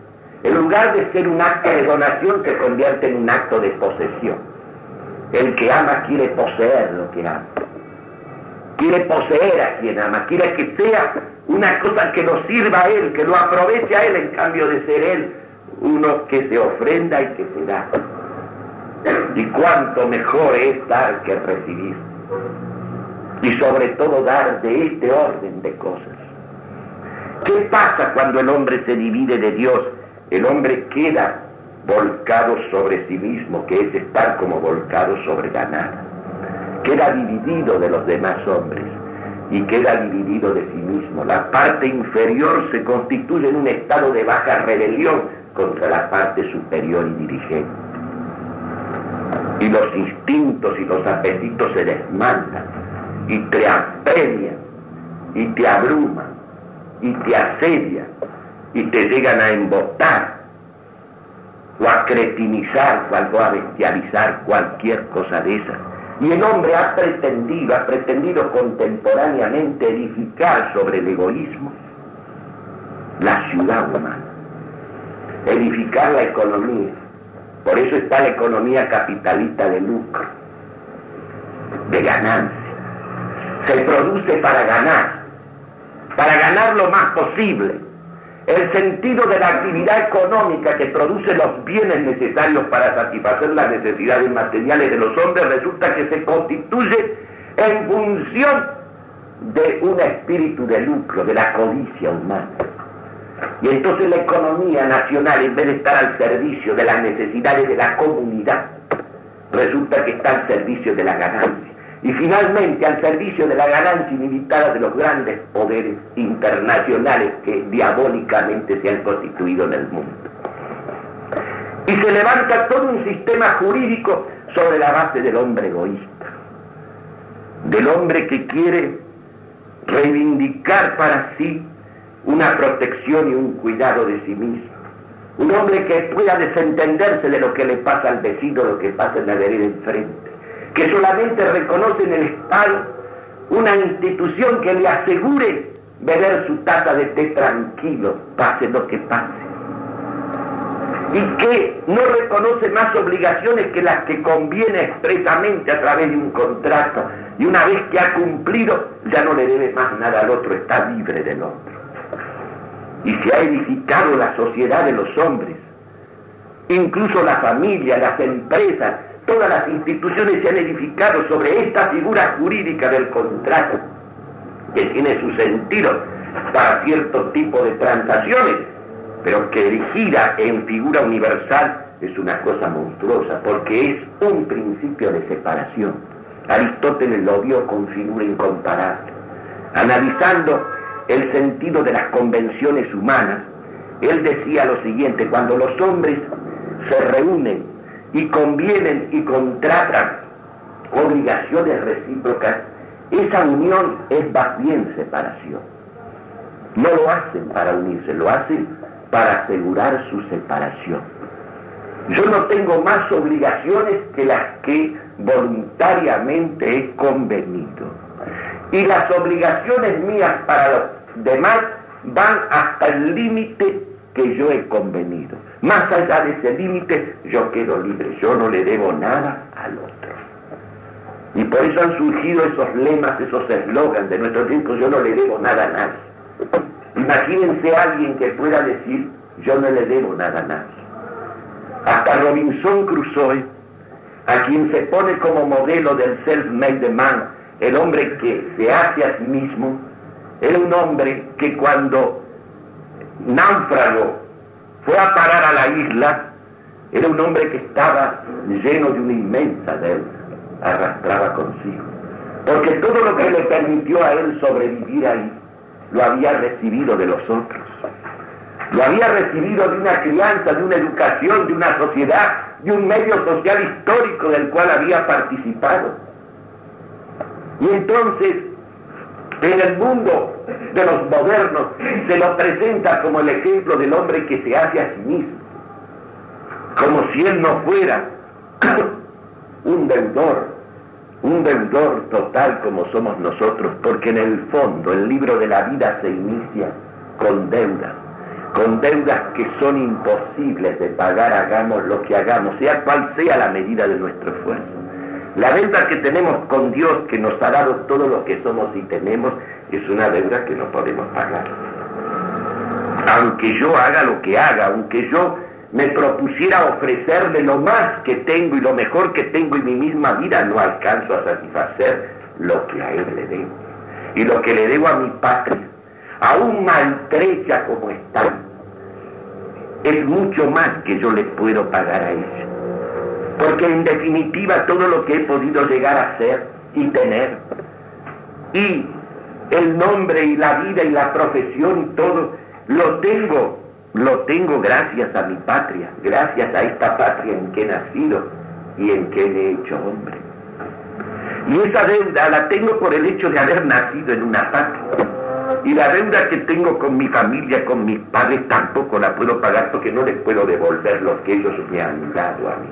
Speaker 2: En lugar de ser un acto de donación, se convierte en un acto de posesión. El que ama quiere poseer lo que ama. Quiere poseer a quien ama. Quiere que sea una cosa que lo sirva a él, que lo aproveche a él en cambio de ser él uno que se ofrenda y que se da. Y cuánto mejor es dar que recibir. Y sobre todo dar de este orden de cosas. ¿Qué pasa cuando el hombre se divide de Dios? El hombre queda volcado sobre sí mismo, que es estar como volcado sobre la nada. Queda dividido de los demás hombres y queda dividido de sí mismo. La parte inferior se constituye en un estado de baja rebelión contra la parte superior y dirigente. Y los instintos y los apetitos se desmandan y te apremian y te abruman y te asedian y te llegan a embotar o a cretinizar o a bestializar cualquier cosa de esas. Y el hombre ha pretendido, ha pretendido contemporáneamente edificar sobre el egoísmo la ciudad humana edificar la economía. Por eso está la economía capitalista de lucro, de ganancia. Se produce para ganar, para ganar lo más posible. El sentido de la actividad económica que produce los bienes necesarios para satisfacer las necesidades materiales de los hombres resulta que se constituye en función de un espíritu de lucro, de la codicia humana. Y entonces la economía nacional, en vez de estar al servicio de las necesidades de la comunidad, resulta que está al servicio de la ganancia. Y finalmente al servicio de la ganancia ilimitada de los grandes poderes internacionales que diabólicamente se han constituido en el mundo. Y se levanta todo un sistema jurídico sobre la base del hombre egoísta, del hombre que quiere reivindicar para sí una protección y un cuidado de sí mismo. Un hombre que pueda desentenderse de lo que le pasa al vecino, lo que pasa en la vereda enfrente. Que solamente reconoce en el Estado una institución que le asegure beber su taza de té tranquilo, pase lo que pase. Y que no reconoce más obligaciones que las que conviene expresamente a través de un contrato. Y una vez que ha cumplido, ya no le debe más nada al otro, está libre del otro y se ha edificado la sociedad de los hombres. Incluso la familia, las empresas, todas las instituciones se han edificado sobre esta figura jurídica del contrato, que tiene su sentido para cierto tipo de transacciones, pero que gira en figura universal es una cosa monstruosa, porque es un principio de separación. Aristóteles lo vio con figura incomparable, analizando el sentido de las convenciones humanas, él decía lo siguiente, cuando los hombres se reúnen y convienen y contratan obligaciones recíprocas, esa unión es más bien separación. No lo hacen para unirse, lo hacen para asegurar su separación. Yo no tengo más obligaciones que las que voluntariamente he convenido. Y las obligaciones mías para los demás van hasta el límite que yo he convenido. Más allá de ese límite, yo quedo libre. Yo no le debo nada al otro. Y por eso han surgido esos lemas, esos eslogans de nuestros tiempos, yo no le debo nada a nadie. Imagínense a alguien que pueda decir, yo no le debo nada a nadie. Hasta Robinson Crusoe, a quien se pone como modelo del self-made man, el hombre que se hace a sí mismo, era un hombre que cuando náufrago fue a parar a la isla, era un hombre que estaba lleno de una inmensa deuda, arrastraba consigo. Porque todo lo que le permitió a él sobrevivir ahí, lo había recibido de los otros. Lo había recibido de una crianza, de una educación, de una sociedad, de un medio social histórico del cual había participado. Y entonces, en el mundo de los modernos, se lo presenta como el ejemplo del hombre que se hace a sí mismo, como si él no fuera un deudor, un deudor total como somos nosotros, porque en el fondo el libro de la vida se inicia con deudas, con deudas que son imposibles de pagar, hagamos lo que hagamos, sea cual sea la medida de nuestro esfuerzo. La deuda que tenemos con Dios, que nos ha dado todo lo que somos y tenemos, es una deuda que no podemos pagar. Aunque yo haga lo que haga, aunque yo me propusiera ofrecerle lo más que tengo y lo mejor que tengo en mi misma vida, no alcanzo a satisfacer lo que a él le debo. Y lo que le debo a mi patria, aún maltrecha como está, es mucho más que yo le puedo pagar a ella. Porque en definitiva todo lo que he podido llegar a ser y tener, y el nombre y la vida y la profesión y todo, lo tengo lo tengo gracias a mi patria, gracias a esta patria en que he nacido y en que he hecho hombre. Y esa deuda la tengo por el hecho de haber nacido en una patria. Y la deuda que tengo con mi familia, con mis padres, tampoco la puedo pagar porque no les puedo devolver lo que ellos me han dado a mí.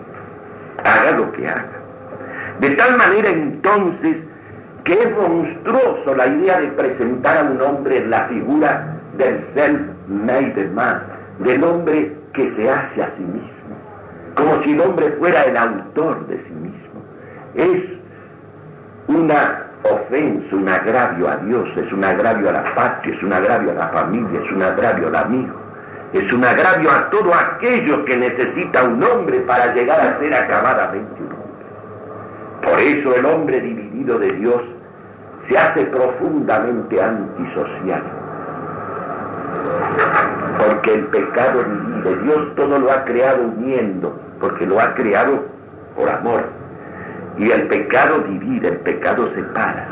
Speaker 2: Haga lo que haga. De tal manera entonces que es monstruoso la idea de presentar a un hombre la figura del self-made man, del hombre que se hace a sí mismo, como si el hombre fuera el autor de sí mismo. Es una ofensa, un agravio a Dios, es un agravio a la patria, es un agravio a la familia, es un agravio al amigo, es un agravio a todo aquello que necesita un hombre para llegar a ser acabadamente un hombre. Por eso el hombre dividido de Dios se hace profundamente antisocial porque el pecado divide. Dios todo lo ha creado uniendo, porque lo ha creado por amor. Y el pecado divide, el pecado separa.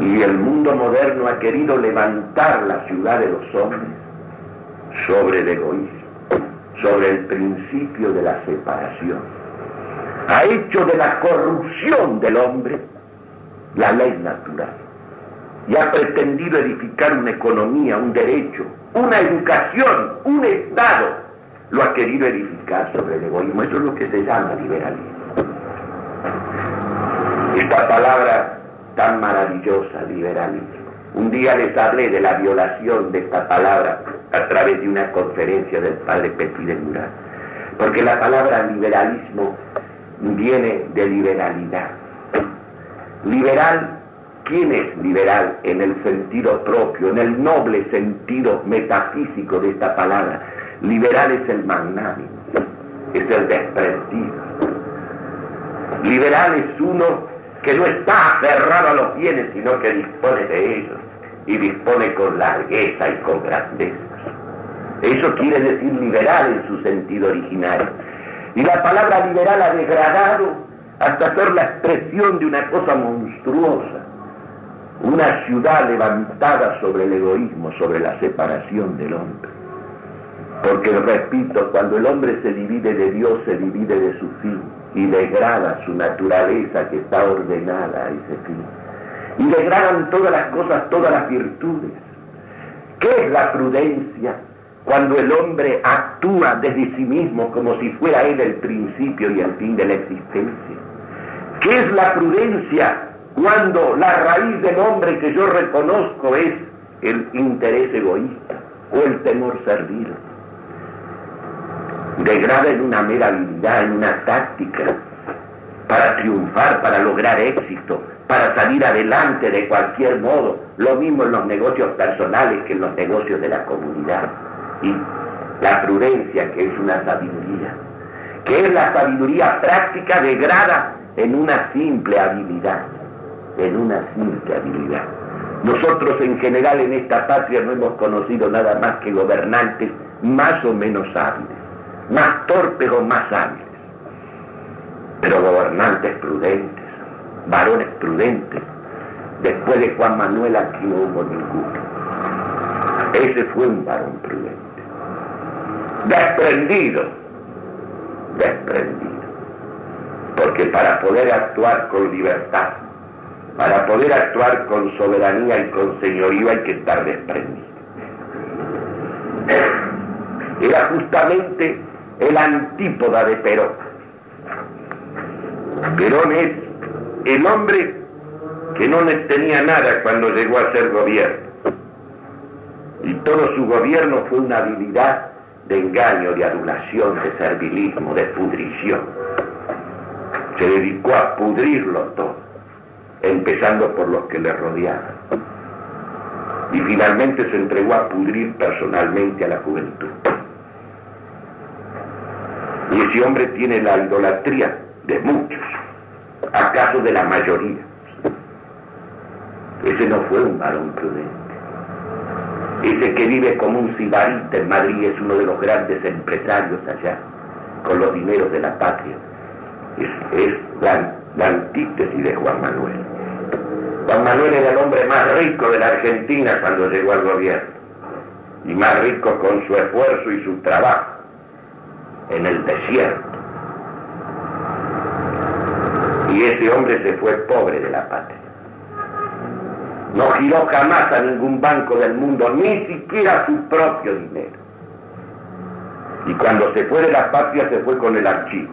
Speaker 2: Y el mundo moderno ha querido levantar la ciudad de los hombres sobre el egoísmo, sobre el principio de la separación. Ha hecho de la corrupción del hombre la ley natural y ha pretendido edificar una economía, un derecho, una educación, un Estado, lo ha querido edificar sobre el egoísmo. Eso es lo que se llama liberalismo. Esta palabra tan maravillosa, liberalismo. Un día les hablé de la violación de esta palabra a través de una conferencia del padre Petit de Murat. Porque la palabra liberalismo viene de liberalidad. Liberal ¿Quién es liberal en el sentido propio, en el noble sentido metafísico de esta palabra? Liberal es el magnánimo, es el desprendido. Liberal es uno que no está aferrado a los bienes, sino que dispone de ellos y dispone con largueza y con grandeza. Eso quiere decir liberal en su sentido originario. Y la palabra liberal ha degradado hasta ser la expresión de una cosa monstruosa una ciudad levantada sobre el egoísmo, sobre la separación del hombre. Porque, repito, cuando el hombre se divide de Dios, se divide de su fin y degrada su naturaleza que está ordenada a ese fin. Y degradan todas las cosas, todas las virtudes. ¿Qué es la prudencia? cuando el hombre actúa desde sí mismo como si fuera él el principio y el fin de la existencia. ¿Qué es la prudencia cuando la raíz del hombre que yo reconozco es el interés egoísta o el temor servil? Degrada en una mera habilidad, en una táctica, para triunfar, para lograr éxito, para salir adelante de cualquier modo, lo mismo en los negocios personales que en los negocios de la comunidad. Y la prudencia, que es una sabiduría, que es la sabiduría práctica, degrada en una simple habilidad, en una simple habilidad. Nosotros en general en esta patria no hemos conocido nada más que gobernantes más o menos hábiles, más torpes o más hábiles, pero gobernantes prudentes, varones prudentes. Después de Juan Manuel aquí no hubo ninguno. Ese fue un varón prudente desprendido, desprendido. Porque para poder actuar con libertad, para poder actuar con soberanía y con señorío hay que estar desprendido. Era justamente el antípoda de Perón. Perón es el hombre que no tenía nada cuando llegó a ser gobierno. Y todo su gobierno fue una habilidad de engaño, de adulación, de servilismo, de pudrición. Se dedicó a pudrirlo todo, empezando por los que le rodeaban. Y finalmente se entregó a pudrir personalmente a la juventud. Ese hombre tiene la idolatría de muchos, acaso de la mayoría. Ese no fue un varón prudente. Ese que vive como un sibarita en Madrid es uno de los grandes empresarios allá, con los dineros de la patria. Es, la, la antítesis de Juan Manuel. Juan Manuel era el hombre más rico de la Argentina cuando llegó al gobierno. Y más rico con su esfuerzo y su trabajo en el desierto. Y ese hombre se fue pobre de la patria. No giró jamás a ningún banco del mundo, ni siquiera su propio dinero. Y cuando se fue de la patria se fue con el archivo.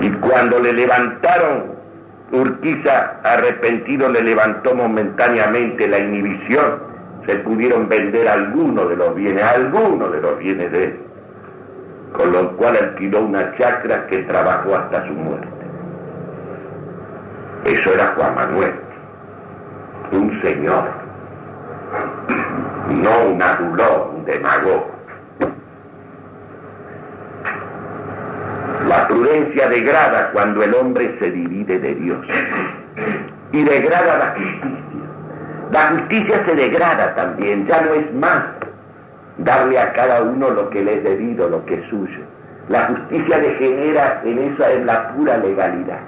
Speaker 2: Y cuando le levantaron, Urquiza arrepentido le levantó momentáneamente la inhibición, se pudieron vender algunos de los bienes, algunos de los bienes de él, con lo cual alquiló una chacra que trabajó hasta su muerte. Eso era Juan Manuel, un señor, no un adulón, un demagogo. La prudencia degrada cuando el hombre se divide de Dios y degrada la justicia. La justicia se degrada también, ya no es más darle a cada uno lo que le es debido, lo que es suyo. La justicia degenera en esa en la pura legalidad.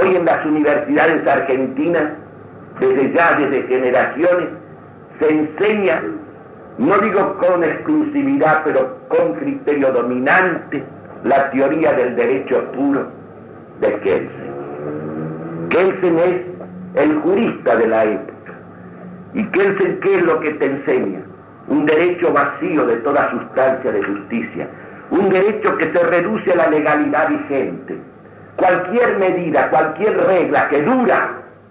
Speaker 2: Hoy en las universidades argentinas, desde ya, desde generaciones, se enseña, no digo con exclusividad, pero con criterio dominante, la teoría del derecho puro de Kelsen. Kelsen es el jurista de la época. ¿Y Kelsen qué es lo que te enseña? Un derecho vacío de toda sustancia de justicia. Un derecho que se reduce a la legalidad vigente cualquier medida, cualquier regla que dura,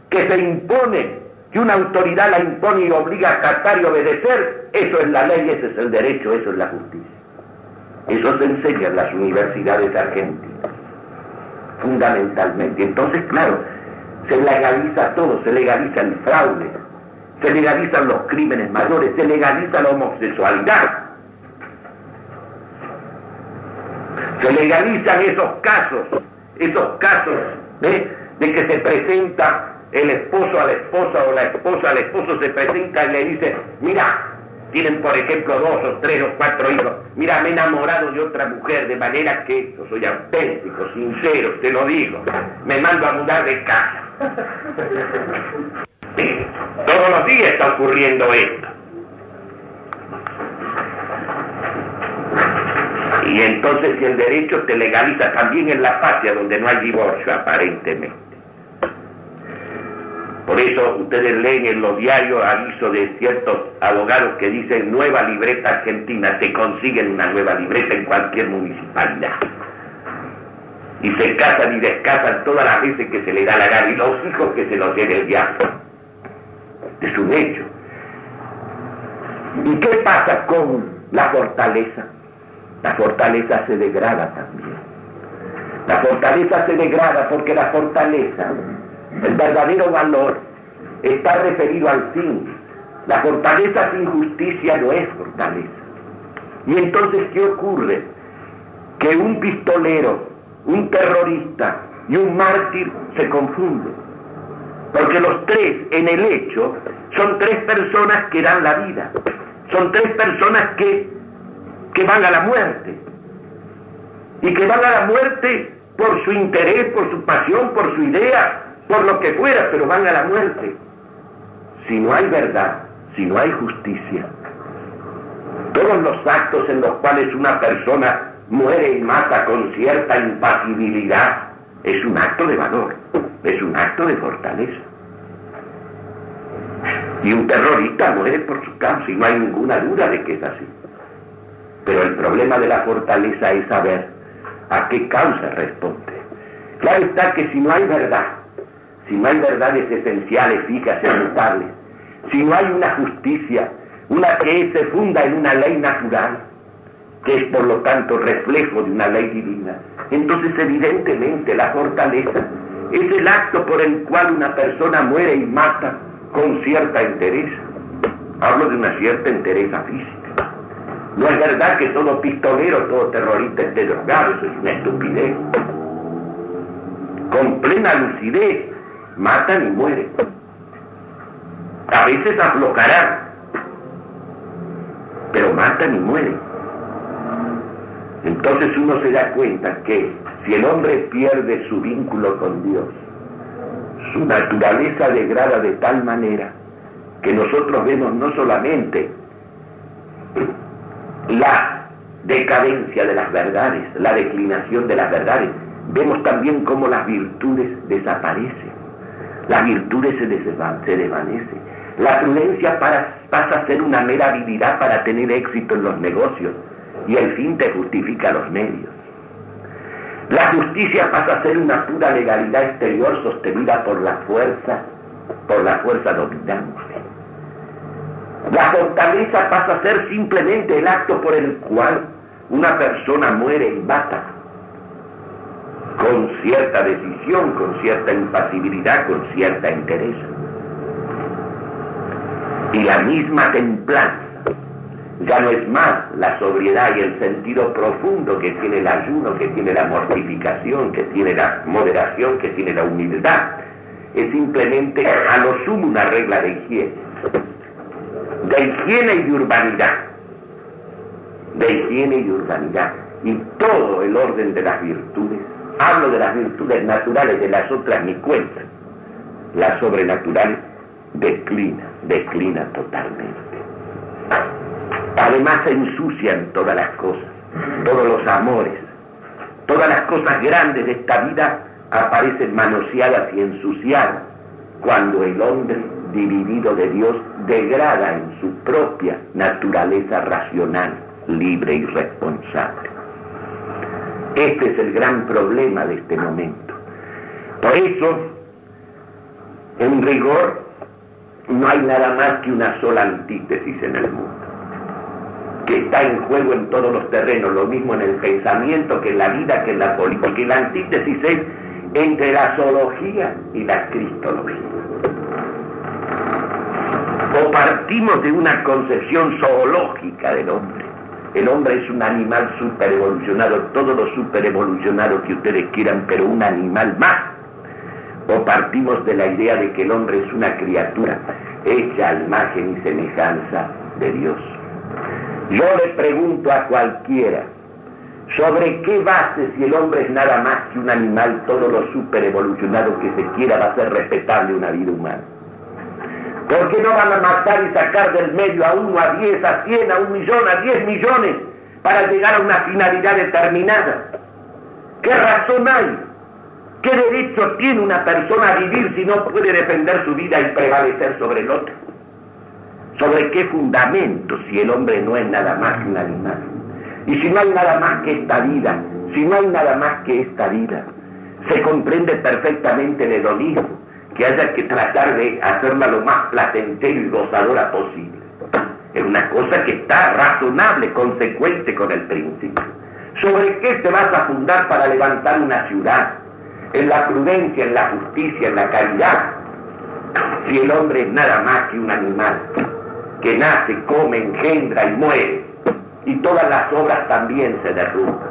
Speaker 2: que se impone, que una autoridad la impone y obliga a acatar y obedecer, eso es la ley, ese es el derecho, eso es la justicia. Eso se enseña en las universidades argentinas, fundamentalmente. Entonces, claro, se legaliza todo, se legaliza el fraude, se legalizan los crímenes mayores, se legaliza la homosexualidad, se legalizan esos casos esos casos de que se presenta el esposo a la esposa o la esposa al esposo se presenta y le dice, mira, tienen por ejemplo dos o tres o cuatro hijos, mira, me he enamorado de otra mujer, de manera que yo soy auténtico, sincero, te lo digo, me mando a mudar de casa. Todos los días está ocurriendo esto. Y entonces el derecho te legaliza también en la patria donde no hay divorcio aparentemente. Por eso ustedes leen en los diarios aviso de ciertos abogados que dicen nueva libreta argentina, te consiguen una nueva libreta en cualquier municipalidad. Y se casan y descasan todas las veces que se le da la gana y los hijos que se los lleve el viaje. Es un hecho. ¿Y qué pasa con la fortaleza? La fortaleza se degrada también. La fortaleza se degrada porque la fortaleza, el verdadero valor, está referido al fin. La fortaleza sin justicia no es fortaleza. Y entonces, ¿qué ocurre? Que un pistolero, un terrorista y un mártir se confunden. Porque los tres, en el hecho, son tres personas que dan la vida. Son tres personas que, que van a la muerte. Y que van a la muerte por su interés, por su pasión, por su idea, por lo que fuera, pero van a la muerte. Si no hay verdad, si no hay justicia, todos los actos en los cuales una persona muere y mata con cierta impasibilidad es un acto de valor, es un acto de fortaleza. Y un terrorista muere por su causa y no hay ninguna duda de que es así. Pero el problema de la fortaleza es saber a qué causa responde. Claro está que si no hay verdad, si no hay verdades esenciales, fijas, inmutables, si no hay una justicia, una que se funda en una ley natural, que es por lo tanto reflejo de una ley divina, entonces evidentemente la fortaleza es el acto por el cual una persona muere y mata con cierta entereza. Hablo de una cierta entereza física. No es verdad que todo pistolero, todo terrorista esté drogado, eso es una estupidez. Con plena lucidez, matan y mueren. A veces aflojarán, pero matan y mueren. Entonces uno se da cuenta que si el hombre pierde su vínculo con Dios, su naturaleza degrada de tal manera que nosotros vemos no solamente la decadencia de las verdades, la declinación de las verdades, vemos también cómo las virtudes desaparecen, las virtudes se, desvanecen, la prudencia pasa a ser una mera habilidad para tener éxito en los negocios y el fin te justifica los medios. La justicia pasa a ser una pura legalidad exterior sostenida por la fuerza, por la fuerza dominante. La fortaleza pasa a ser simplemente el acto por el cual una persona muere y mata, con cierta decisión, con cierta impasibilidad, con cierta interés. Y la misma templanza ya no es más la sobriedad y el sentido profundo que tiene el ayuno, que tiene la mortificación, que tiene la moderación, que tiene la humildad. Es simplemente a lo sumo una regla de higiene. De higiene y urbanidad. De higiene y urbanidad. Y todo el orden de las virtudes. Hablo de las virtudes naturales, de las otras ni cuenta. Las sobrenaturales declina, declina totalmente. Además se ensucian todas las cosas, todos los amores, todas las cosas grandes de esta vida aparecen manoseadas y ensuciadas cuando el hombre dividido de Dios degrada en su propia naturaleza racional, libre y responsable. Este es el gran problema de este momento. Por eso, en rigor, no hay nada más que una sola antítesis en el mundo que está en juego en todos los terrenos, lo mismo en el pensamiento que en la vida, que en la política. Y la antítesis es entre la zoología y la cristología. O partimos de una concepción zoológica del hombre. El hombre es un animal superevolucionado, todo lo superevolucionado que ustedes quieran, pero un animal más. O partimos de la idea de que el hombre es una criatura hecha a imagen y semejanza de Dios. Yo le pregunto a cualquiera, ¿sobre qué base si el hombre es nada más que un animal, todo lo super evolucionado que se quiera va a ser respetable una vida humana? ¿Por qué no van a matar y sacar del medio a uno, a diez, a cien, a un millón, a diez millones para llegar a una finalidad determinada? ¿Qué razón hay? ¿Qué derecho tiene una persona a vivir si no puede defender su vida y prevalecer sobre el otro? ¿Sobre qué fundamento si el hombre no es nada más que un animal? Y si no hay nada más que esta vida, si no hay nada más que esta vida, se comprende perfectamente el hedonismo, que haya que tratar de hacerla lo más placentero y gozadora posible. Es una cosa que está razonable, consecuente con el principio. ¿Sobre qué te vas a fundar para levantar una ciudad? En la prudencia, en la justicia, en la caridad. Si el hombre es nada más que un animal que nace, come, engendra y muere, y todas las obras también se derrumban.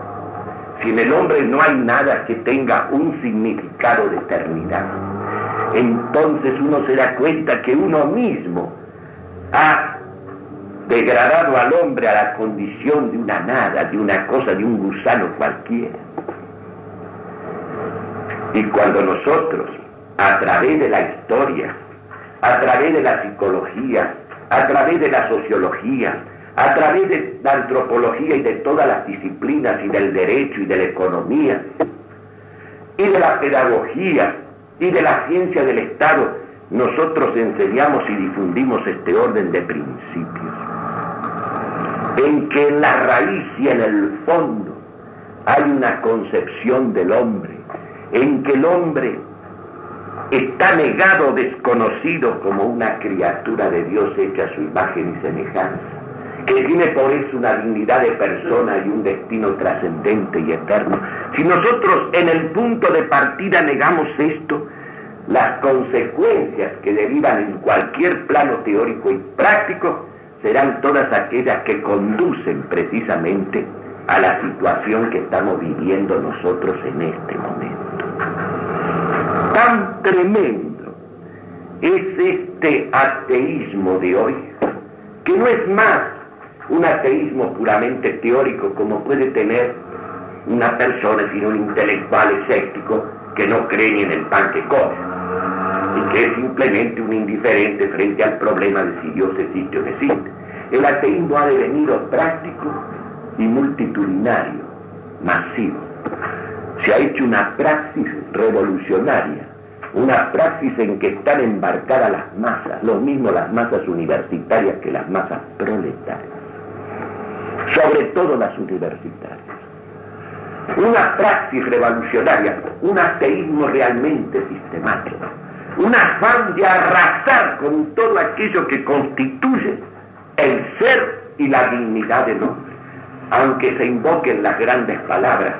Speaker 2: Si en el hombre no hay nada que tenga un significado de eternidad, entonces uno se da cuenta que uno mismo ha degradado al hombre a la condición de una nada, de una cosa, de un gusano cualquiera. Y cuando nosotros, a través de la historia, a través de la psicología, a través de la sociología, a través de la antropología y de todas las disciplinas y del derecho y de la economía y de la pedagogía y de la ciencia del Estado, nosotros enseñamos y difundimos este orden de principios, en que en la raíz y en el fondo hay una concepción del hombre, en que el hombre está negado, desconocido como una criatura de Dios hecha a su imagen y semejanza, que tiene por eso una dignidad de persona y un destino trascendente y eterno. Si nosotros en el punto de partida negamos esto, las consecuencias que derivan en cualquier plano teórico y práctico serán todas aquellas que conducen precisamente a la situación que estamos viviendo nosotros en este momento tan tremendo es este ateísmo de hoy, que no es más un ateísmo puramente teórico como puede tener una persona, sino un intelectual escéptico que no cree ni en el pan que come, y que es simplemente un indiferente frente al problema de si Dios existe o no existe. El ateísmo ha devenido práctico y multitudinario, masivo se ha hecho una praxis revolucionaria, una praxis en que están embarcadas las masas, lo mismo las masas universitarias que las masas proletarias, sobre todo las universitarias. Una praxis revolucionaria, un ateísmo realmente sistemático, un afán de arrasar con todo aquello que constituye el ser y la dignidad del hombre, aunque se invoquen las grandes palabras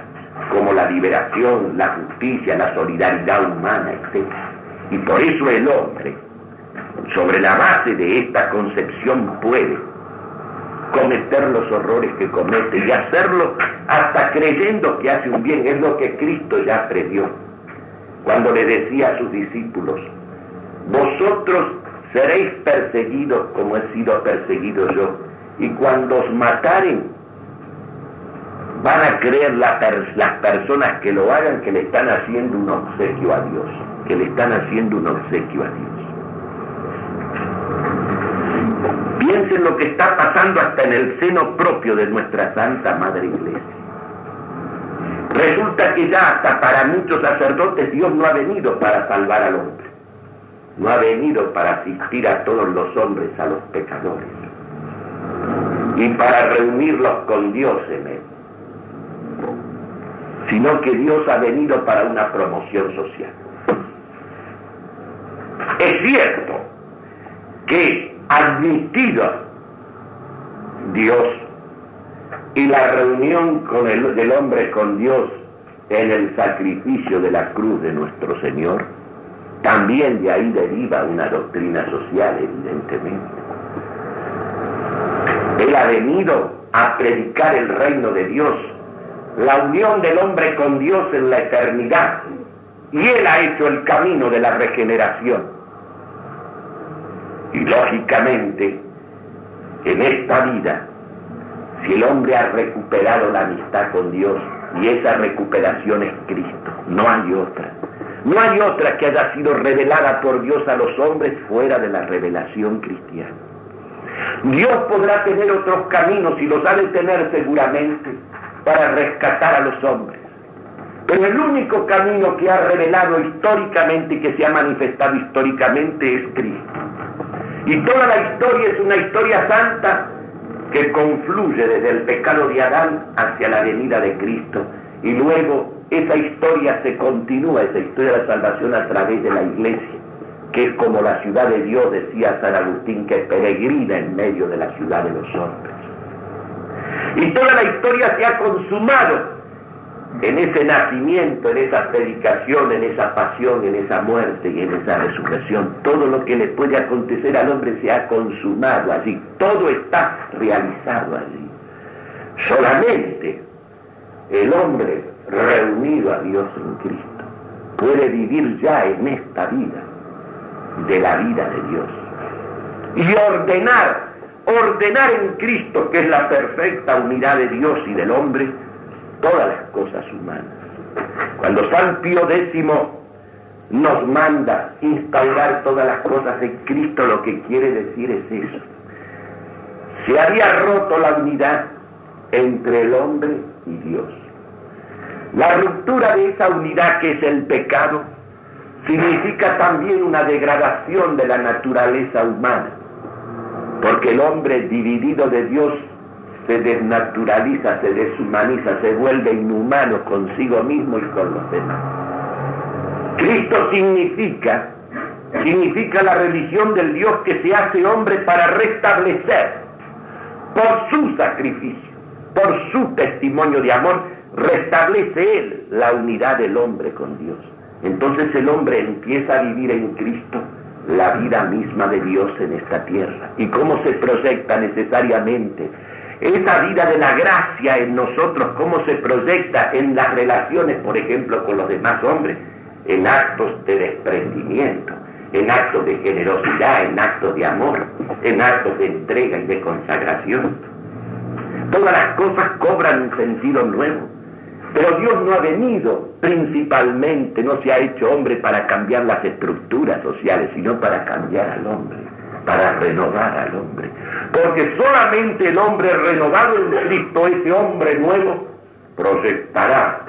Speaker 2: como la liberación, la justicia, la solidaridad humana, etc. Y por eso el hombre, sobre la base de esta concepción, puede cometer los horrores que comete y hacerlo hasta creyendo que hace un bien. Es lo que Cristo ya previó cuando le decía a sus discípulos, vosotros seréis perseguidos como he sido perseguido yo, y cuando os mataren, van a creer las personas que lo hagan que le están haciendo un obsequio a Dios, que le están haciendo un obsequio a Dios. Piensen lo que está pasando hasta en el seno propio de nuestra Santa Madre Iglesia. Resulta que ya hasta para muchos sacerdotes Dios no ha venido para salvar al hombre, no ha venido para asistir a todos los hombres, a los pecadores, y para reunirlos con Dios en él sino que Dios ha venido para una promoción social. Es cierto que admitido Dios y la reunión del hombre con Dios en el sacrificio de la cruz de nuestro Señor, también de ahí deriva una doctrina social, evidentemente. Él ha venido a predicar el reino de Dios la unión del hombre con Dios en la eternidad. Y Él ha hecho el camino de la regeneración. Y lógicamente, en esta vida, si el hombre ha recuperado la amistad con Dios, y esa recuperación es Cristo, no hay otra. No hay otra que haya sido revelada por Dios a los hombres fuera de la revelación cristiana. Dios podrá tener otros caminos y los ha de tener seguramente para rescatar a los hombres. Pero el único camino que ha revelado históricamente y que se ha manifestado históricamente es Cristo. Y toda la historia es una historia santa que confluye desde el pecado de Adán hacia la venida de Cristo. Y luego esa historia se continúa, esa historia de la salvación a través de la iglesia, que es como la ciudad de Dios, decía San Agustín, que peregrina en medio de la ciudad de los hombres. Y toda la historia se ha consumado en ese nacimiento, en esa predicación, en esa pasión, en esa muerte y en esa resurrección. Todo lo que le puede acontecer al hombre se ha consumado allí, todo está realizado allí. Solamente el hombre reunido a Dios en Cristo puede vivir ya en esta vida de la vida de Dios y ordenar, ordenar en Cristo, que es la perfecta unidad de Dios y del hombre, todas las cosas humanas. Cuando San Pío X nos manda instaurar todas las cosas en Cristo, lo que quiere decir es eso. Se había roto la unidad entre el hombre y Dios. La ruptura de esa unidad que es el pecado significa también una degradación de la naturaleza humana, porque el hombre dividido de Dios se desnaturaliza, se deshumaniza, se vuelve inhumano consigo mismo y con los demás. Cristo significa, significa la religión del Dios que se hace hombre para restablecer por su sacrificio, por su testimonio de amor, restablece Él la unidad del hombre con Dios. Entonces el hombre empieza a vivir en Cristo la vida misma de Dios en esta tierra. ¿Y cómo se proyecta necesariamente esa vida de la gracia en nosotros, cómo se proyecta en las relaciones, por ejemplo, con los demás hombres, en actos de desprendimiento, en actos de generosidad, en actos de amor, en actos de entrega y de consagración. Todas las cosas cobran un sentido nuevo. Pero Dios no ha venido principalmente, no se ha hecho hombre para cambiar las estructuras sociales, sino para cambiar al hombre para renovar al hombre. Porque solamente el hombre renovado en Cristo, ese hombre nuevo, proyectará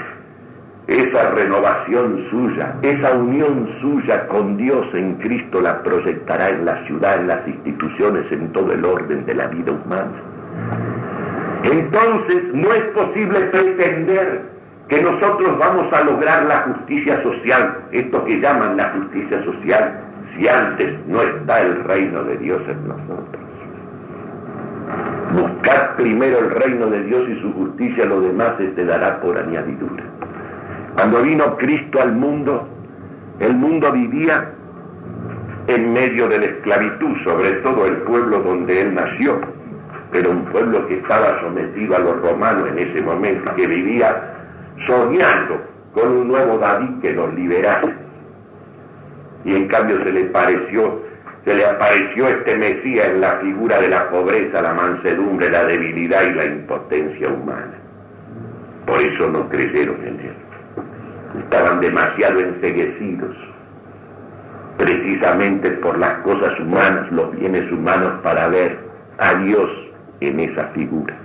Speaker 2: esa renovación suya, esa unión suya con Dios en Cristo la proyectará en la ciudad, en las instituciones, en todo el orden de la vida humana. Entonces no es posible pretender que nosotros vamos a lograr la justicia social, esto que llaman la justicia social, si antes no está el reino de Dios en nosotros. Buscad primero el reino de Dios y su justicia, lo demás se te dará por añadidura. Cuando vino Cristo al mundo, el mundo vivía en medio de la esclavitud, sobre todo el pueblo donde él nació, pero un pueblo que estaba sometido a los romanos en ese momento, que vivía soñando con un nuevo David que los liberase y en cambio se le pareció, se le apareció este Mesías en la figura de la pobreza, la mansedumbre, la debilidad y la impotencia humana. Por eso no creyeron en él. Estaban demasiado enseguecidos, precisamente por las cosas humanas, los bienes humanos, para ver a Dios en esa figura.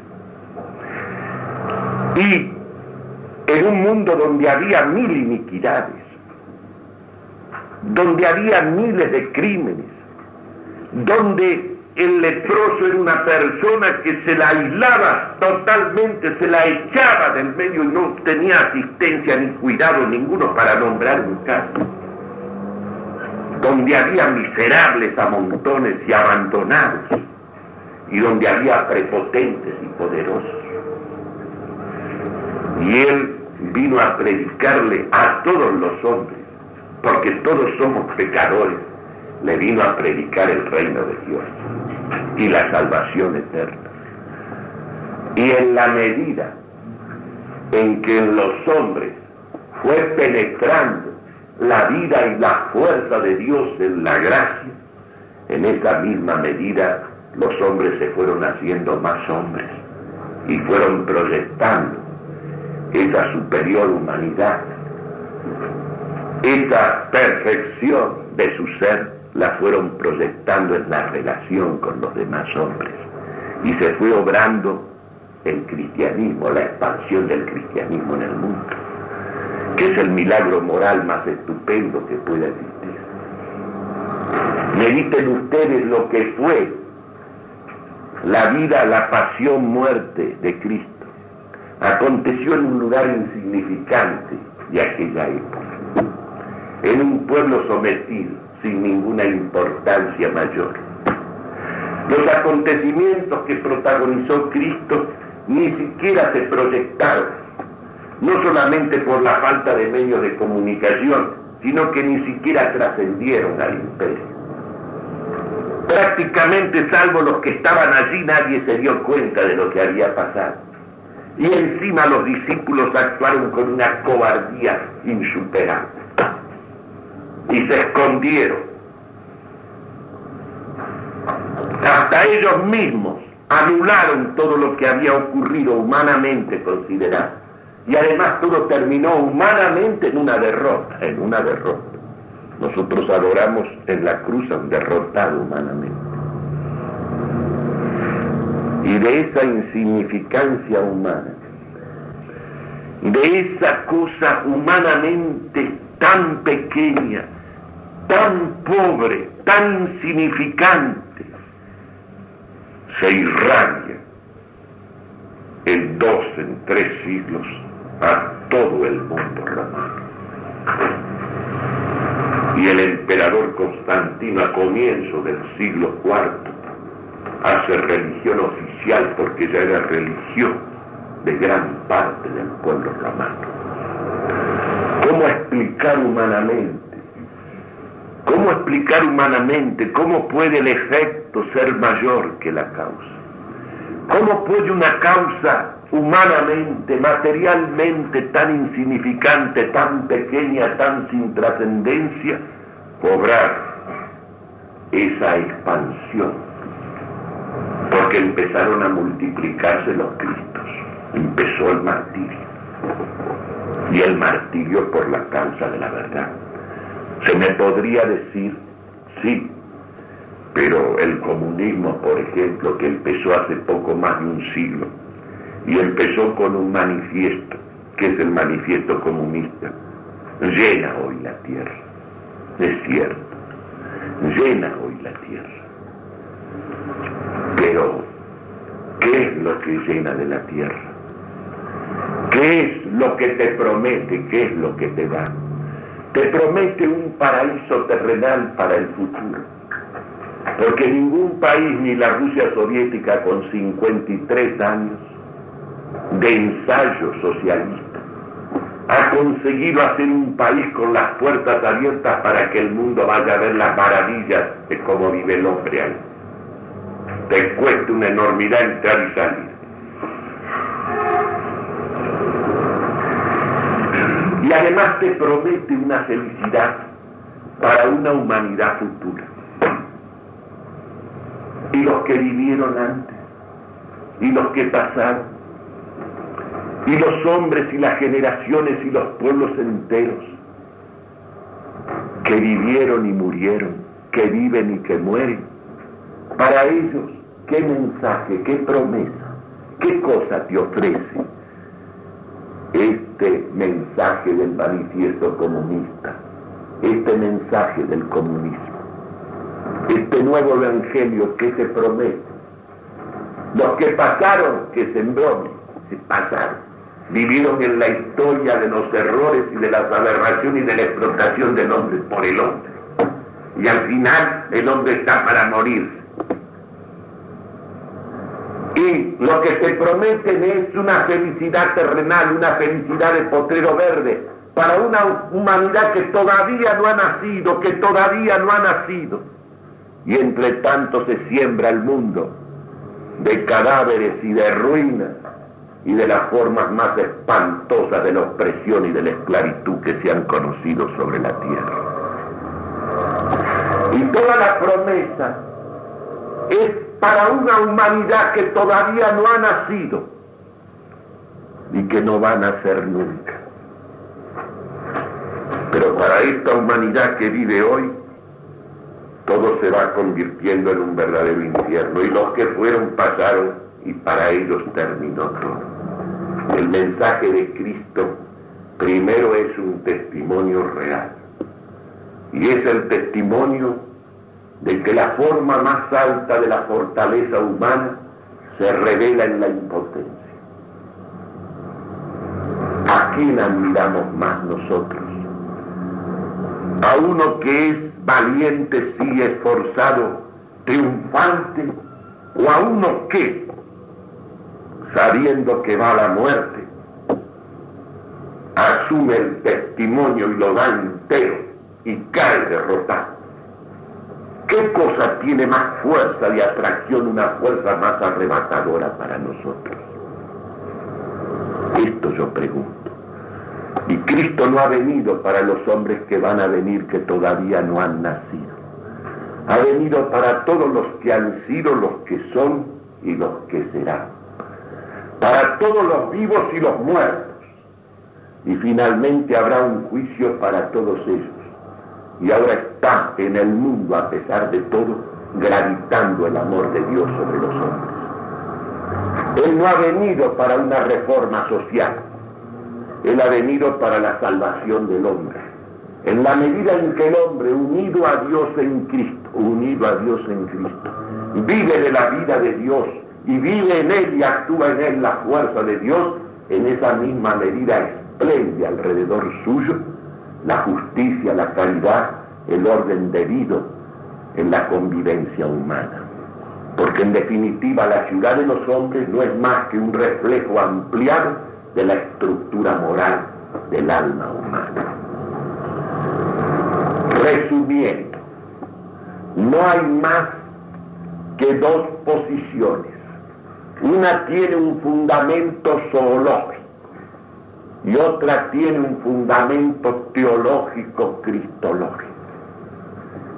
Speaker 2: Y en un mundo donde había mil iniquidades, donde había miles de crímenes, donde el leproso era una persona que se la aislaba totalmente, se la echaba del medio y no tenía asistencia ni cuidado ninguno para nombrar un caso, donde había miserables a montones y abandonados, y donde había prepotentes y poderosos. Y él vino a predicarle a todos los hombres porque todos somos pecadores, le vino a predicar el reino de Dios y la salvación eterna. Y en la medida en que en los hombres fue penetrando la vida y la fuerza de Dios en la gracia, en esa misma medida los hombres se fueron haciendo más hombres y fueron proyectando esa superior humanidad esa perfección de su ser la fueron proyectando en la relación con los demás hombres. Y se fue obrando el cristianismo, la expansión del cristianismo en el mundo. que es el milagro moral más estupendo que pueda existir. Mediten ustedes lo que fue la vida, la pasión, muerte de Cristo. Aconteció en un lugar insignificante de aquella época, en un pueblo sometido, sin ninguna importancia mayor. Los acontecimientos que protagonizó Cristo ni siquiera se proyectaron, no solamente por la falta de medios de comunicación, sino que ni siquiera trascendieron al imperio. Prácticamente, salvo los que estaban allí, nadie se dio cuenta de lo que había pasado. Y encima los discípulos actuaron con una cobardía insuperable. Y se escondieron hasta ellos mismos anularon todo lo que había ocurrido humanamente considerado. Y además todo terminó humanamente en una derrota, en una derrota. Nosotros adoramos en la cruz a un derrotado humanamente. Y de esa insignificancia humana, de esa cosa humanamente tan pequeña, tan pobre, tan insignificante, se irradia en dos, en tres siglos a todo el mundo romano. Y el emperador Constantino a comienzo del siglo IV hace religión oficial porque ya era religión de gran parte del pueblo romano. ¿Cómo explicar humanamente ¿Cómo explicar humanamente cómo puede el efecto ser mayor que la causa? ¿Cómo puede una causa humanamente, materialmente tan insignificante, tan pequeña, tan sin trascendencia, cobrar esa expansión? Porque empezaron a multiplicarse los Cristos, empezó el martirio, y el martirio por la causa de la verdad. Se me podría decir, sí, pero el comunismo, por ejemplo, que empezó hace poco más de un siglo, y empezó con un manifiesto, que es el manifiesto comunista, llena hoy la tierra, es cierto, llena hoy la tierra. Pero, ¿qué es lo que llena de la tierra? ¿Qué es lo que te promete? ¿Qué es lo que te da? te promete un paraíso terrenal para el futuro. Porque ningún país, ni la Rusia soviética con 53 años de ensayo socialista, ha conseguido hacer un país con las puertas abiertas para que el mundo vaya a ver las maravillas de cómo vive el hombre ahí. Te cuesta una enormidad entrar y salir. y además te promete una felicidad para una humanidad futura. Y los que vivieron antes, y los que pasaron, y los hombres y las generaciones y los pueblos enteros, que vivieron y murieron, que viven y que mueren, para ellos, ¿qué mensaje, qué promesa, qué cosa te ofrece este mensaje del manifiesto comunista, este mensaje del comunismo, este nuevo evangelio que se promete. Los que pasaron, que sembró, se pasaron, vivieron en la historia de los errores y de las aberraciones y de la explotación del hombre por el hombre. Y al final el hombre está para morirse y lo que te prometen es una felicidad terrenal, una felicidad de potrero verde, para una humanidad que todavía no ha nacido, que todavía no ha nacido. Y entre tanto se siembra el mundo de cadáveres y de ruinas y de las formas más espantosas de la opresión y de la esclavitud que se han conocido sobre la tierra. Y toda la promesa es para una humanidad que todavía no ha nacido y que no va a nacer nunca. Pero para esta humanidad que vive hoy, todo se va convirtiendo en un verdadero infierno y los que fueron pasaron y para ellos terminó todo. El mensaje de Cristo
Speaker 1: primero es un testimonio real. Y es el testimonio de que la forma más alta de la fortaleza humana se revela en la impotencia. ¿A quién admiramos más nosotros? ¿A uno que es valiente, sí, esforzado, triunfante? ¿O a uno que, sabiendo que va a la muerte, asume el testimonio y lo da entero y cae derrotado? ¿Qué cosa tiene más fuerza y atracción, una fuerza más arrebatadora para nosotros? Esto yo pregunto. Y Cristo no ha venido para los hombres que van a venir que todavía no han nacido. Ha venido para todos los que han sido, los que son y los que serán. Para todos los vivos y los muertos. Y finalmente habrá un juicio para todos ellos y ahora está en el mundo a pesar de todo gravitando el amor de Dios sobre los hombres. Él no ha venido para una reforma social, Él ha venido para la salvación del hombre. En la medida en que el hombre, unido a Dios en Cristo, unido a Dios en Cristo, vive de la vida de Dios y vive en Él y actúa en Él la fuerza de Dios, en esa misma medida esplende alrededor suyo la justicia, la caridad, el orden debido en la convivencia humana. Porque en definitiva la ciudad de los hombres no es más que un reflejo ampliado de la estructura moral del alma humana. Resumiendo, no hay más que dos posiciones. Una tiene un fundamento zoológico y otra tiene un fundamento teológico cristológico.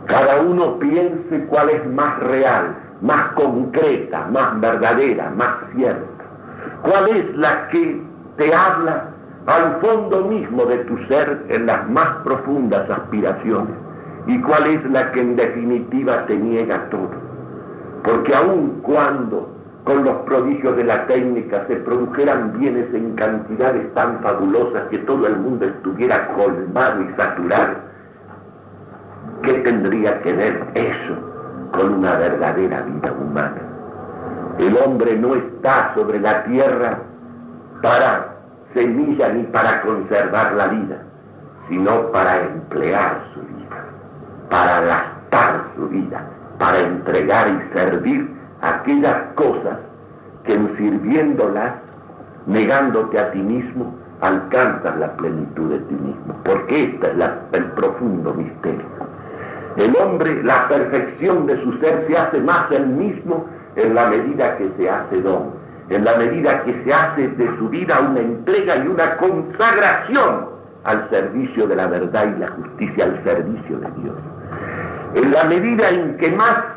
Speaker 1: Cada uno piense cuál es más real, más concreta, más verdadera, más cierta. ¿Cuál es la que te habla al fondo mismo de tu ser en las más profundas aspiraciones? ¿Y cuál es la que en definitiva te niega todo? Porque aun cuando con los prodigios de la técnica se produjeran bienes en cantidades tan fabulosas que todo el mundo estuviera colmado y saturado. ¿Qué tendría que ver eso con una verdadera vida humana? El hombre no está sobre la tierra para semilla ni para conservar la vida, sino para emplear su vida, para gastar su vida, para entregar y servir aquellas cosas que en sirviéndolas, negándote a ti mismo, alcanzas la plenitud de ti mismo. Porque este es el profundo misterio. El hombre, la perfección de su ser se hace más el mismo en la medida que se hace don, en la medida que se hace de su vida una entrega y una consagración al servicio de la verdad y la justicia, al servicio de Dios. En la medida en que más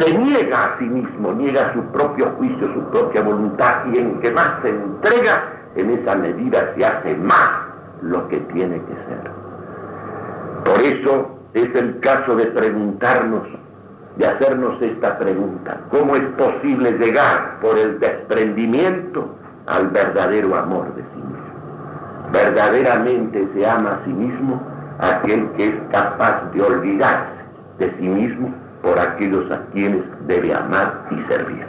Speaker 1: se niega a sí mismo, niega su propio juicio, su propia voluntad y en que más se entrega, en esa medida se hace más lo que tiene que ser. Por eso es el caso de preguntarnos, de hacernos esta pregunta, ¿cómo es posible llegar por el desprendimiento al verdadero amor de sí mismo? Verdaderamente se ama a sí mismo aquel que es capaz de olvidarse de sí mismo por aquellos a quienes debe amar y servir.